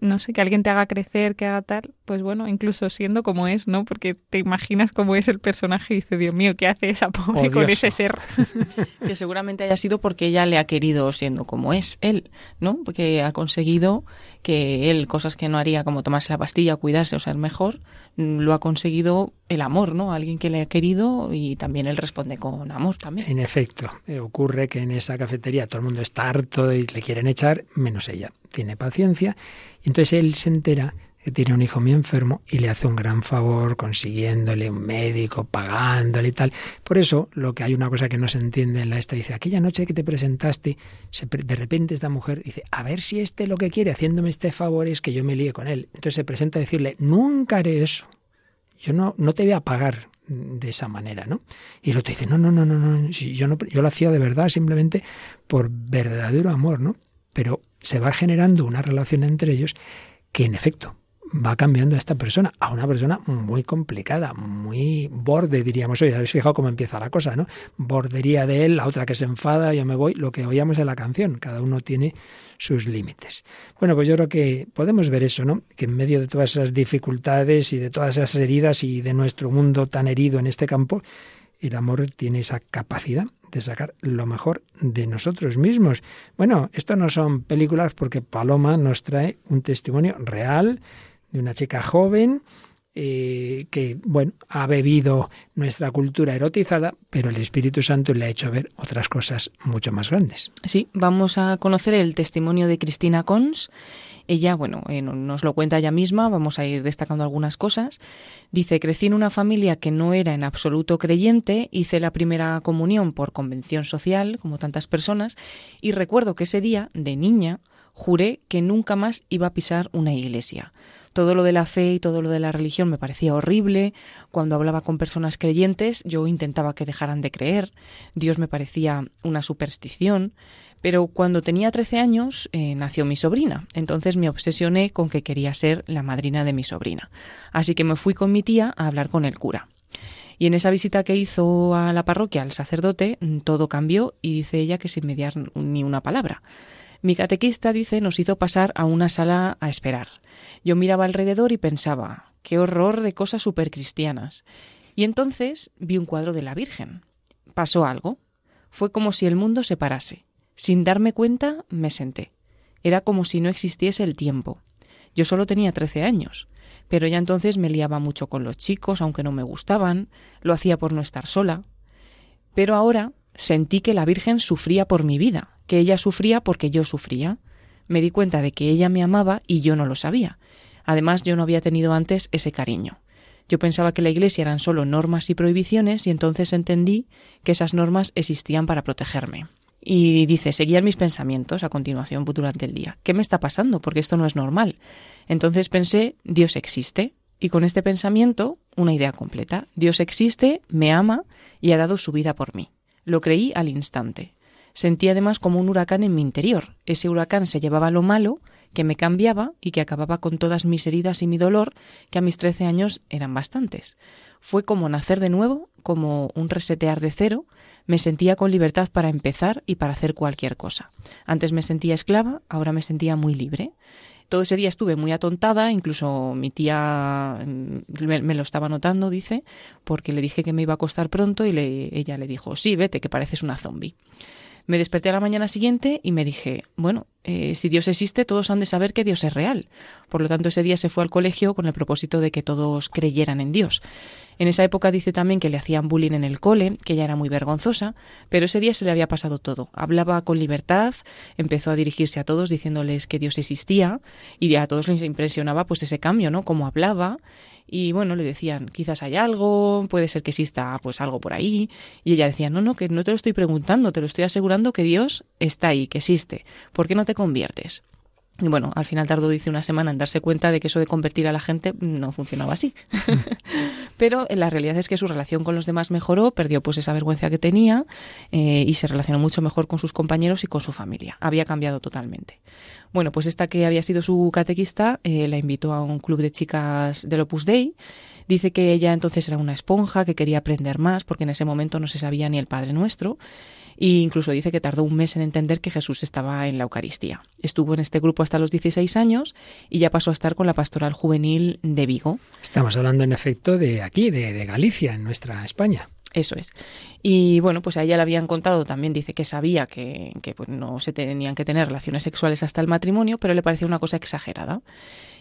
no sé, que alguien te haga crecer, que haga tal, pues bueno, incluso siendo como es, ¿no? Porque te imaginas cómo es el personaje y dices, Dios mío, ¿qué hace esa pobre con ese ser? que seguramente haya sido porque ella le ha querido siendo como es él, ¿no? Porque ha conseguido que él, cosas que no haría como tomarse la pastilla, cuidarse o ser mejor, lo ha conseguido el amor, ¿no? Alguien que le ha querido y también él responde con amor también. En efecto, eh, ocurre que en esa cafetería todo el mundo está harto y le quieren echar, menos ella. Tiene paciencia y entonces él se entera que tiene un hijo muy enfermo y le hace un gran favor consiguiéndole un médico, pagándole y tal. Por eso, lo que hay una cosa que no se entiende en la esta, dice, aquella noche que te presentaste, se pre- de repente esta mujer dice, a ver si este lo que quiere, haciéndome este favor es que yo me líe con él. Entonces se presenta a decirle, nunca haré eso. Yo no, no te voy a pagar de esa manera, ¿no? Y el otro dice, no, no, no, no, no, yo no, yo lo hacía de verdad, simplemente por verdadero amor, ¿no? Pero se va generando una relación entre ellos que en efecto va cambiando a esta persona, a una persona muy complicada, muy borde, diríamos hoy. ¿Habéis fijado cómo empieza la cosa, no? Bordería de él, la otra que se enfada, yo me voy, lo que oíamos en la canción. Cada uno tiene sus límites. Bueno, pues yo creo que podemos ver eso, ¿no? Que en medio de todas esas dificultades y de todas esas heridas y de nuestro mundo tan herido en este campo, el amor tiene esa capacidad de sacar lo mejor de nosotros mismos. Bueno, esto no son películas porque Paloma nos trae un testimonio real de una chica joven eh, que, bueno, ha bebido nuestra cultura erotizada, pero el Espíritu Santo le ha hecho ver otras cosas mucho más grandes. Sí, vamos a conocer el testimonio de Cristina Cons. Ella, bueno, eh, no- nos lo cuenta ella misma, vamos a ir destacando algunas cosas. Dice, crecí en una familia que no era en absoluto creyente, hice la primera comunión por convención social, como tantas personas, y recuerdo que ese día, de niña, juré que nunca más iba a pisar una iglesia. Todo lo de la fe y todo lo de la religión me parecía horrible. Cuando hablaba con personas creyentes, yo intentaba que dejaran de creer. Dios me parecía una superstición. Pero cuando tenía 13 años eh, nació mi sobrina. Entonces me obsesioné con que quería ser la madrina de mi sobrina. Así que me fui con mi tía a hablar con el cura. Y en esa visita que hizo a la parroquia al sacerdote, mm, todo cambió y dice ella que sin mediar ni una palabra. Mi catequista, dice, nos hizo pasar a una sala a esperar. Yo miraba alrededor y pensaba, qué horror de cosas supercristianas. Y entonces vi un cuadro de la Virgen. Pasó algo. Fue como si el mundo se parase. Sin darme cuenta, me senté. Era como si no existiese el tiempo. Yo solo tenía 13 años, pero ya entonces me liaba mucho con los chicos, aunque no me gustaban, lo hacía por no estar sola. Pero ahora sentí que la Virgen sufría por mi vida, que ella sufría porque yo sufría. Me di cuenta de que ella me amaba y yo no lo sabía. Además, yo no había tenido antes ese cariño. Yo pensaba que la Iglesia eran solo normas y prohibiciones y entonces entendí que esas normas existían para protegerme. Y dice, seguían mis pensamientos a continuación durante el día. ¿Qué me está pasando? Porque esto no es normal. Entonces pensé, Dios existe. Y con este pensamiento, una idea completa. Dios existe, me ama y ha dado su vida por mí. Lo creí al instante. Sentí además como un huracán en mi interior. Ese huracán se llevaba lo malo, que me cambiaba y que acababa con todas mis heridas y mi dolor, que a mis trece años eran bastantes. Fue como nacer de nuevo, como un resetear de cero. Me sentía con libertad para empezar y para hacer cualquier cosa. Antes me sentía esclava, ahora me sentía muy libre. Todo ese día estuve muy atontada, incluso mi tía mm, me, lo estaba notando, dice, porque le dije que me iba a acostar pronto y le, ella le dijo, sí, vete, que pareces una zombie. Me desperté a la mañana siguiente y me dije, bueno, eh, si Dios existe, todos han de saber que Dios es real. Por lo tanto, ese día se fue al colegio con el propósito de que todos creyeran en Dios. En esa época dice también que le hacían bullying en el cole, que ella era muy vergonzosa, pero ese día se le había pasado todo. Hablaba con libertad, empezó a dirigirse a todos diciéndoles que Dios existía y a todos les impresionaba pues ese cambio, ¿no? Cómo hablaba y bueno, le decían, quizás hay algo, puede ser que exista pues algo por ahí, y ella decía, no, no, que no te lo estoy preguntando, te lo estoy asegurando que Dios está ahí, que existe, ¿por qué no te conviertes? Y bueno, al final tardó, dice, una semana en darse cuenta de que eso de convertir a la gente no funcionaba así. Pero la realidad es que su relación con los demás mejoró, perdió pues esa vergüenza que tenía eh, y se relacionó mucho mejor con sus compañeros y con su familia. Había cambiado totalmente. Bueno, pues esta que había sido su catequista eh, la invitó a un club de chicas del Opus Dei. Dice que ella entonces era una esponja, que quería aprender más, porque en ese momento no se sabía ni el Padre Nuestro. E incluso dice que tardó un mes en entender que Jesús estaba en la Eucaristía. Estuvo en este grupo hasta los 16 años y ya pasó a estar con la pastoral juvenil de Vigo. Estamos hablando en efecto de aquí, de, Galicia, en nuestra España. Eso es. Y bueno, pues a ella le habían contado, también dice que sabía que, pues, no se tenían que tener relaciones sexuales hasta el matrimonio, pero le parecía una cosa exagerada.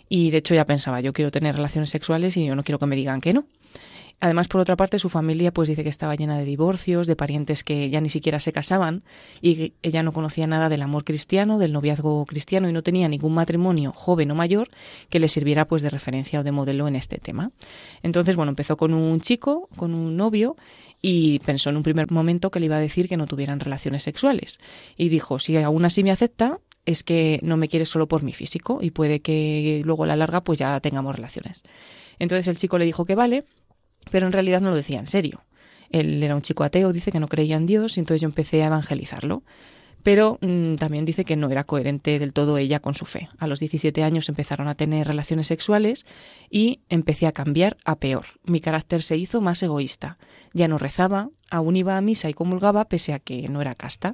Y de hecho ya pensaba, yo quiero tener relaciones sexuales y yo no quiero que me digan que no. Además, por otra parte, su familia pues dice que estaba llena de divorcios, de parientes que ya ni siquiera se casaban y ella no conocía nada del amor cristiano, del noviazgo cristiano y no tenía ningún matrimonio joven o mayor que le sirviera pues de referencia o de modelo en este tema. Entonces, bueno, empezó con un chico, con un novio y pensó en un primer momento que le iba a decir que no tuvieran relaciones sexuales. Y dijo, si aún así me acepta, es que no me quiere solo por mi físico y puede que luego a la larga pues ya tengamos relaciones. Entonces el chico le dijo que vale, pero en realidad no lo decía en serio. Él era un chico ateo, dice que no creía en Dios, y entonces yo empecé a evangelizarlo. Pero mm, también dice que no era coherente del todo ella con su fe. A los 17 años empezaron a tener relaciones sexuales y empecé a cambiar a peor. Mi carácter se hizo más egoísta. Ya no rezaba, aún iba a misa y comulgaba pese a que no era casta.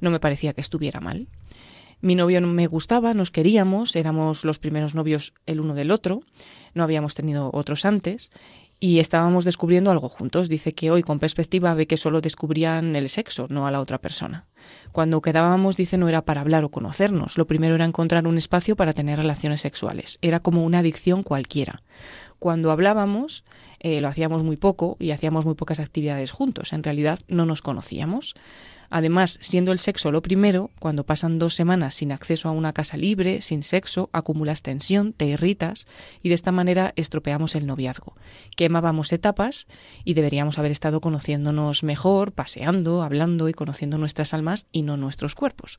No me parecía que estuviera mal. Mi novio me gustaba, nos queríamos, éramos los primeros novios el uno del otro, no habíamos tenido otros antes y estábamos descubriendo algo juntos. Dice que hoy con perspectiva ve que solo descubrían el sexo, no a la otra persona. Cuando quedábamos, dice, no era para hablar o conocernos. Lo primero era encontrar un espacio para tener relaciones sexuales. Era como una adicción cualquiera. Cuando hablábamos, eh, lo hacíamos muy poco y hacíamos muy pocas actividades juntos. En realidad no nos conocíamos. Además, siendo el sexo lo primero, cuando pasan dos semanas sin acceso a una casa libre, sin sexo, acumulas tensión, te irritas y de esta manera estropeamos el noviazgo. Quemábamos etapas y deberíamos haber estado conociéndonos mejor, paseando, hablando y conociendo nuestras almas y no nuestros cuerpos.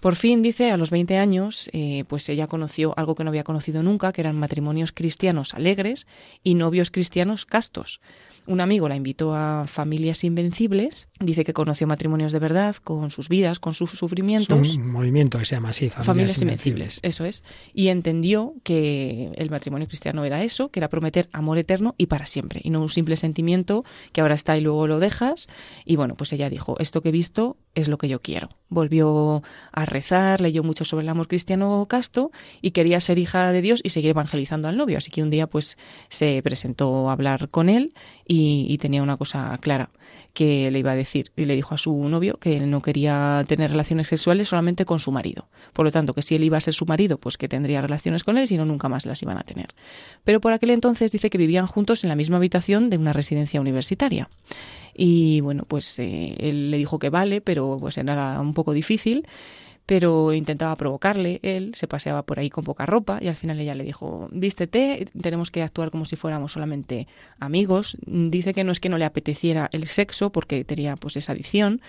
Por fin, dice, a los 20 años, eh, pues ella conoció algo que no había conocido nunca, que eran matrimonios cristianos alegres y novios cristianos castos. Un amigo la invitó a Familias Invencibles, dice que conoció matrimonios de verdad, con sus vidas, con sus sufrimientos. un movimiento que se llama así, Familias, Invencibles. Eso es. Y entendió que el matrimonio cristiano era eso, que era prometer amor eterno y para siempre, y no un simple sentimiento que ahora está y luego lo dejas. Y bueno, pues ella dijo, esto que he visto es lo que yo quiero. Volvió a rezar, leyó mucho sobre el amor cristiano casto y quería ser hija de Dios y seguir evangelizando al novio. Así que un día pues se presentó a hablar con él y, tenía una cosa clara que le iba a decir y le dijo a su novio que él no quería tener relaciones sexuales solamente con su marido. Por lo tanto, que si él iba a ser su marido, pues que tendría relaciones con él, si no nunca más las iban a tener. Pero por aquel entonces dice que vivían juntos en la misma habitación de una residencia universitaria. Y bueno, pues eh, él le dijo que vale, pero pues era un poco difícil pero intentaba provocarle, él se paseaba por ahí con poca ropa y al final ella le dijo, vístete, tenemos que actuar como si fuéramos solamente amigos. Dice que no es que no le apeteciera el sexo porque tenía pues esa adicción,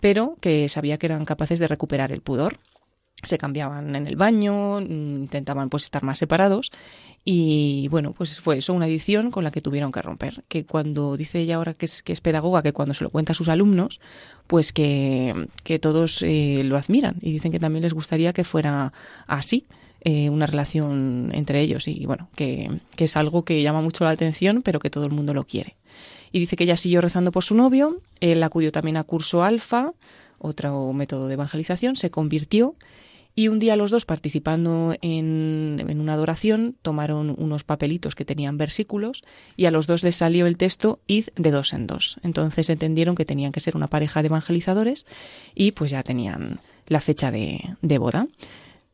pero que sabía que eran capaces de recuperar el pudor se cambiaban en el baño, intentaban pues estar más separados y bueno, pues fue eso, una edición con la que tuvieron que romper. Que cuando dice ella ahora que es, que es pedagoga, que cuando se lo cuenta a sus alumnos, pues que, que todos eh, lo admiran y dicen que también les gustaría que fuera así. Eh, una relación entre ellos y bueno, que, que es algo que llama mucho la atención, pero que todo el mundo lo quiere. Y dice que ella siguió rezando por su novio, él acudió también a curso alfa, otro método de evangelización, se convirtió y un día los dos, participando en, una adoración, tomaron unos papelitos que tenían versículos y a los dos les salió el texto id de dos en dos. Entonces entendieron que tenían que ser una pareja de evangelizadores y pues ya tenían la fecha de, de boda.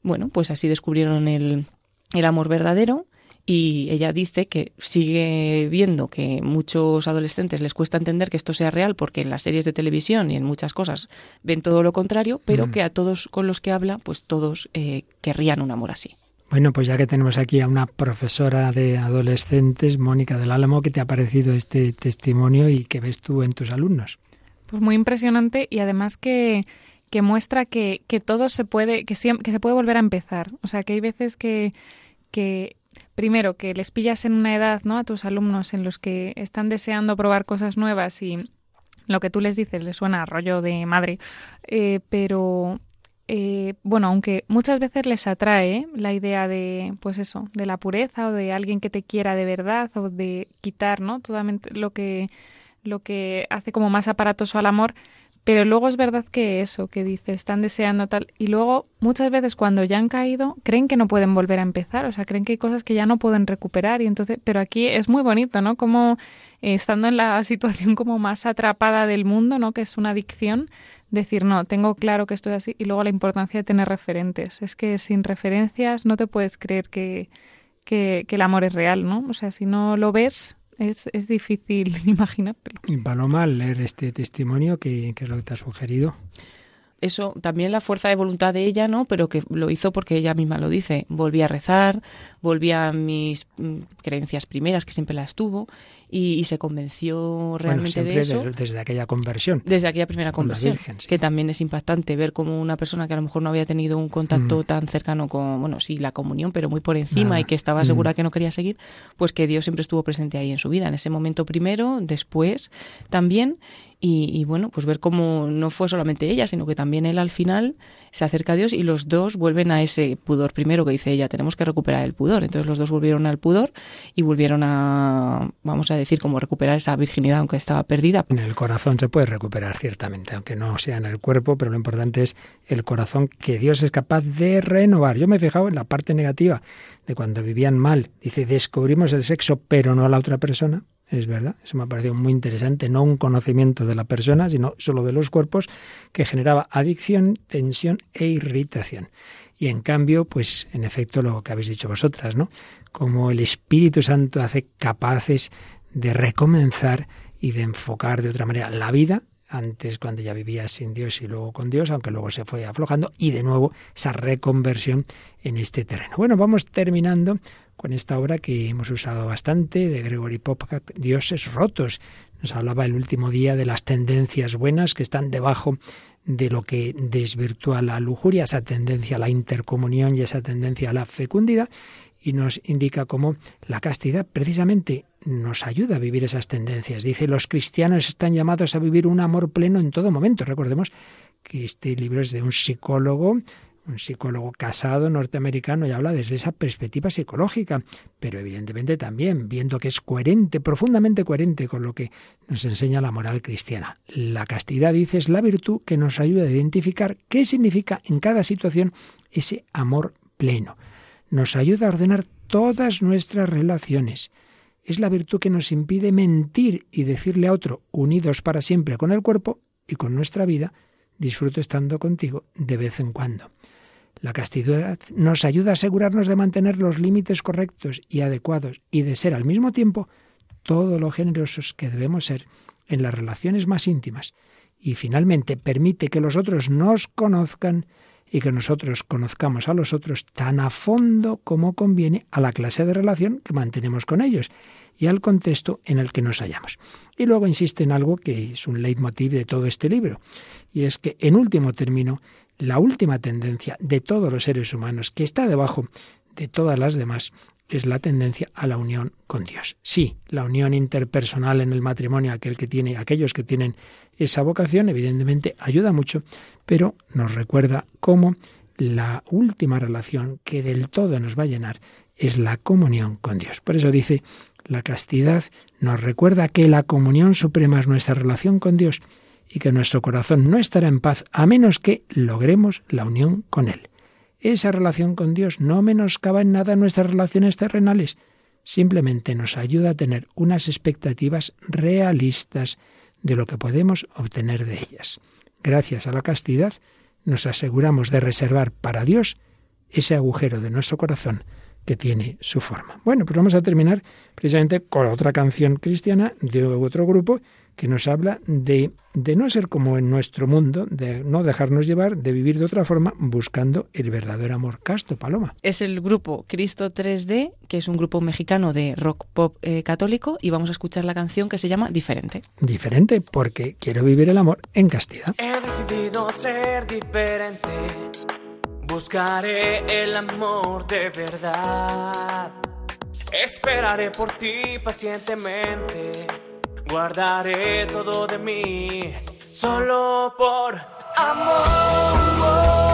Bueno, pues así descubrieron el, el amor verdadero y ella dice que sigue viendo que muchos adolescentes les cuesta entender que esto sea real porque en las series de televisión y en muchas cosas ven todo lo contrario, pero mm. que a todos con los que habla, pues todos eh, querrían un amor así. Bueno, pues ya que tenemos aquí a una profesora de adolescentes, Mónica del Álamo, ¿qué te ha parecido este testimonio y qué ves tú en tus alumnos? Pues muy impresionante y además que, que muestra que, que todo se puede, que, que se puede volver a empezar. O sea, que hay veces que, que primero, que les pillas en una edad, ¿no? A tus alumnos en los que están deseando probar cosas nuevas y lo que tú les dices les suena a rollo de madre, eh, pero eh, bueno, aunque muchas veces les atrae la idea de, pues eso, de la pureza o de alguien que te quiera de verdad o de quitar, ¿no? Todo lo que lo que hace como más aparatoso al amor, pero luego es verdad que eso, que dice, están deseando tal, y luego muchas veces cuando ya han caído, creen que no pueden volver a empezar, o sea, creen que hay cosas que ya no pueden recuperar, y entonces, pero aquí es muy bonito, ¿no? Como eh, estando en la situación como más atrapada del mundo, ¿no? Que es una adicción, decir, no, tengo claro que estoy así, y luego la importancia de tener referentes. Es que sin referencias no te puedes creer que, que, que el amor es real, ¿no? O sea, si no lo ves, es, es difícil imaginártelo. Y Paloma, al leer este testimonio, ¿qué, ¿qué es lo que te ha sugerido? Eso también la fuerza de voluntad de ella, ¿no? Pero que lo hizo porque ella misma lo dice. Volví a rezar, volví a mis mm, creencias primeras, que siempre las tuvo, y, se convenció realmente de eso. Desde, desde, aquella conversión. Desde aquella primera conversión. Que también es impactante ver como una persona que a lo mejor no había tenido un contacto mm. tan cercano con, bueno, sí, la comunión, pero muy por encima y que estaba segura mm. que no quería seguir, pues que Dios siempre estuvo presente ahí en su vida, en ese momento primero, después también, y, bueno, pues ver cómo no fue solamente ella, sino que también él al final se acerca a Dios y los dos vuelven a ese pudor primero que dice ella, tenemos que recuperar el pudor. Entonces los dos volvieron al pudor y volvieron a, vamos a decir, como recuperar esa virginidad aunque estaba perdida. En el corazón se puede recuperar ciertamente, aunque no sea en el cuerpo, pero lo importante es el corazón que Dios es capaz de renovar. Yo me he fijado en la parte negativa de cuando vivían mal. Dice, descubrimos el sexo, pero no a la otra persona es verdad, eso me ha parecido muy interesante, no un conocimiento de la persona, sino solo de los cuerpos, que generaba adicción, tensión e irritación. Y en cambio, pues en efecto lo que habéis dicho vosotras, ¿no? Como el Espíritu Santo hace capaces de recomenzar y de enfocar de otra manera la vida, antes cuando ya vivía sin Dios y luego con Dios, aunque luego se fue aflojando, y de nuevo esa reconversión en este terreno. Bueno, vamos terminando con esta obra que hemos usado bastante de Gregory Popka, Dioses rotos. Nos hablaba el último día de las tendencias buenas que están debajo de lo que desvirtúa la lujuria, esa tendencia a la intercomunión y esa tendencia a la fecundidad, y nos indica cómo la castidad precisamente nos ayuda a vivir esas tendencias. Dice, los cristianos están llamados a vivir un amor pleno en todo momento. Recordemos que este libro es de un psicólogo un psicólogo casado norteamericano y habla desde esa perspectiva psicológica, pero evidentemente también viendo que es coherente, profundamente coherente con lo que nos enseña la moral cristiana. La castidad, dice, es la virtud que nos ayuda a identificar qué significa en cada situación ese amor pleno. Nos ayuda a ordenar todas nuestras relaciones. Es la virtud que nos impide mentir y decirle a otro, unidos para siempre con el cuerpo y con nuestra vida, disfruto estando contigo de vez en cuando. La castidad nos ayuda a asegurarnos de mantener los límites correctos y adecuados y de ser al mismo tiempo todo lo generosos que debemos ser en las relaciones más íntimas. Y finalmente permite que los otros nos conozcan y que nosotros conozcamos a los otros tan a fondo como conviene a la clase de relación que mantenemos con ellos y al contexto en el que nos hallamos. Y luego insiste en algo que es un leitmotiv de todo este libro, y es que, en último término, la última tendencia de todos los seres humanos, que está debajo de todas las demás, es la tendencia a la unión con Dios. Sí, la unión interpersonal en el matrimonio, aquel que tiene, aquellos que tienen esa vocación, evidentemente ayuda mucho, pero nos recuerda cómo la última relación que del todo nos va a llenar es la comunión con Dios. Por eso dice, la castidad nos recuerda que la comunión suprema es nuestra relación con Dios y que nuestro corazón no estará en paz a menos que logremos la unión con Él. Esa relación con Dios no menoscaba en nada nuestras relaciones terrenales, simplemente nos ayuda a tener unas expectativas realistas de lo que podemos obtener de ellas. Gracias a la castidad nos aseguramos de reservar para Dios ese agujero de nuestro corazón que tiene su forma. Bueno, pues vamos a terminar precisamente con otra canción cristiana de otro grupo que nos habla de, de no ser como en nuestro mundo, de no dejarnos llevar, de vivir de otra forma, buscando el verdadero amor casto, Paloma. Es el grupo Cristo 3D, que es un grupo mexicano de rock pop eh, católico, y vamos a escuchar la canción que se llama Diferente. Diferente, porque quiero vivir el amor en castidad. He decidido ser diferente. Buscaré el amor de verdad. Esperaré por ti pacientemente. Guardaré todo de mí. Solo por amor.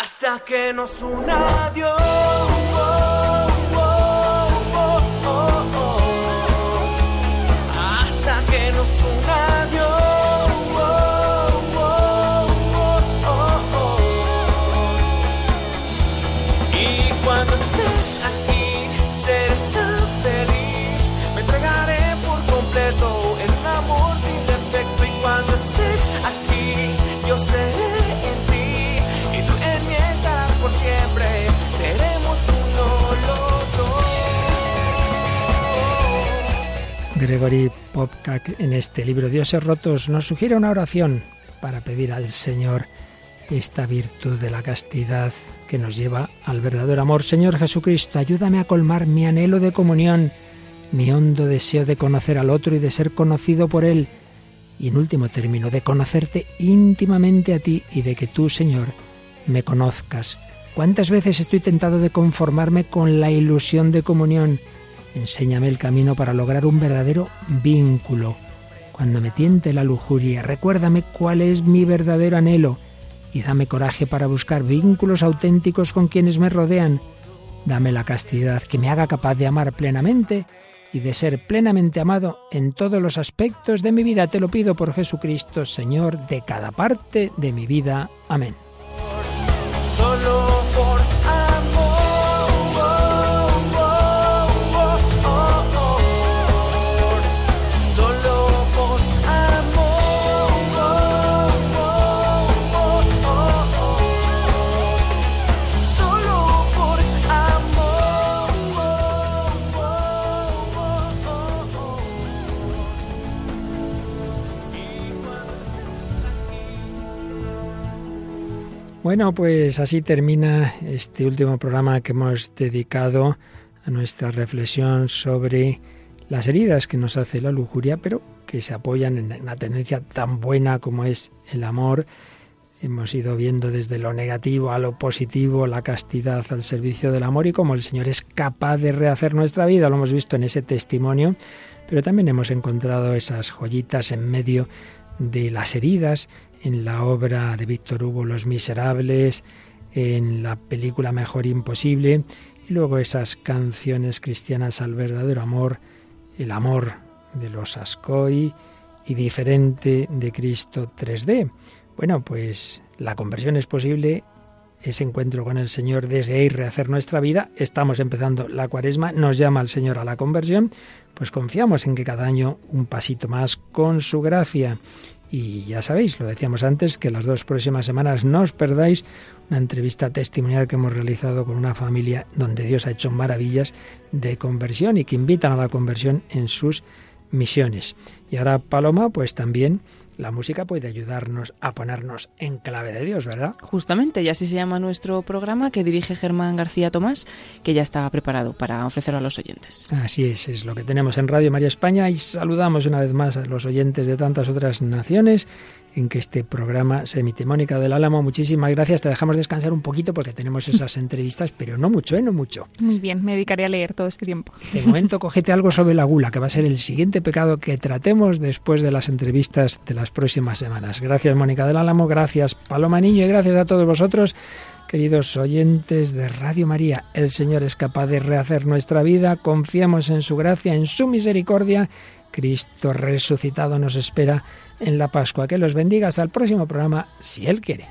Hasta que nos una Dios. Gregory Popcak en este libro Dioses rotos nos sugiere una oración para pedir al Señor esta virtud de la castidad que nos lleva al verdadero amor. Señor Jesucristo, ayúdame a colmar mi anhelo de comunión, mi hondo deseo de conocer al otro y de ser conocido por él. Y en último término, de conocerte íntimamente a ti y de que tú, Señor, me conozcas. ¿Cuántas veces estoy tentado de conformarme con la ilusión de comunión? Enséñame el camino para lograr un verdadero vínculo. Cuando me tiente la lujuria, recuérdame cuál es mi verdadero anhelo y dame coraje para buscar vínculos auténticos con quienes me rodean. Dame la castidad que me haga capaz de amar plenamente y de ser plenamente amado en todos los aspectos de mi vida. Te lo pido por Jesucristo, Señor, de cada parte de mi vida. Amén. Bueno, pues así termina este último programa que hemos dedicado a nuestra reflexión sobre las heridas que nos hace la lujuria, pero que se apoyan en una tendencia tan buena como es el amor. Hemos ido viendo desde lo negativo a lo positivo, la castidad al servicio del amor y cómo el Señor es capaz de rehacer nuestra vida. Lo hemos visto en ese testimonio, pero también hemos encontrado esas joyitas en medio de las heridas, en la obra de Víctor Hugo Los Miserables, en la película Mejor Imposible, y luego esas canciones cristianas al verdadero amor, el amor de los Ascoy y diferente de Cristo 3D. Bueno, pues la conversión es posible, ese encuentro con el Señor desde ahí rehacer nuestra vida. Estamos empezando la cuaresma, nos llama el Señor a la conversión, pues confiamos en que cada año un pasito más con su gracia. Y ya sabéis, lo decíamos antes, que las dos próximas semanas no os perdáis una entrevista testimonial que hemos realizado con una familia donde Dios ha hecho maravillas de conversión y que invitan a la conversión en sus misiones. Y ahora Paloma, pues también la música puede ayudarnos a ponernos en clave de Dios, ¿verdad? Justamente, y así se llama nuestro programa que dirige Germán García Tomás, que ya está preparado para ofrecerlo a los oyentes. Así es, es lo que tenemos en Radio María España y saludamos una vez más a los oyentes de tantas otras naciones en que este programa se emite. Mónica del Álamo, muchísimas gracias. Te dejamos descansar un poquito porque tenemos esas entrevistas, pero no mucho, ¿eh? No mucho. Muy bien, me dedicaré a leer todo este tiempo. De momento, cógete algo sobre la gula, que va a ser el siguiente pecado que tratemos después de las entrevistas de las próximas semanas. Gracias, Mónica del Álamo, gracias, Paloma Niño, y gracias a todos vosotros. Queridos oyentes de Radio María, el Señor es capaz de rehacer nuestra vida, confiamos en su gracia, en su misericordia. Cristo resucitado nos espera en la Pascua. Que los bendiga hasta el próximo programa, si Él quiere.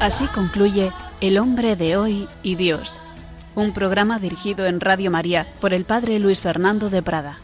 Así concluye El hombre de hoy y Dios, un programa dirigido en Radio María por el Padre Luis Fernando de Prada.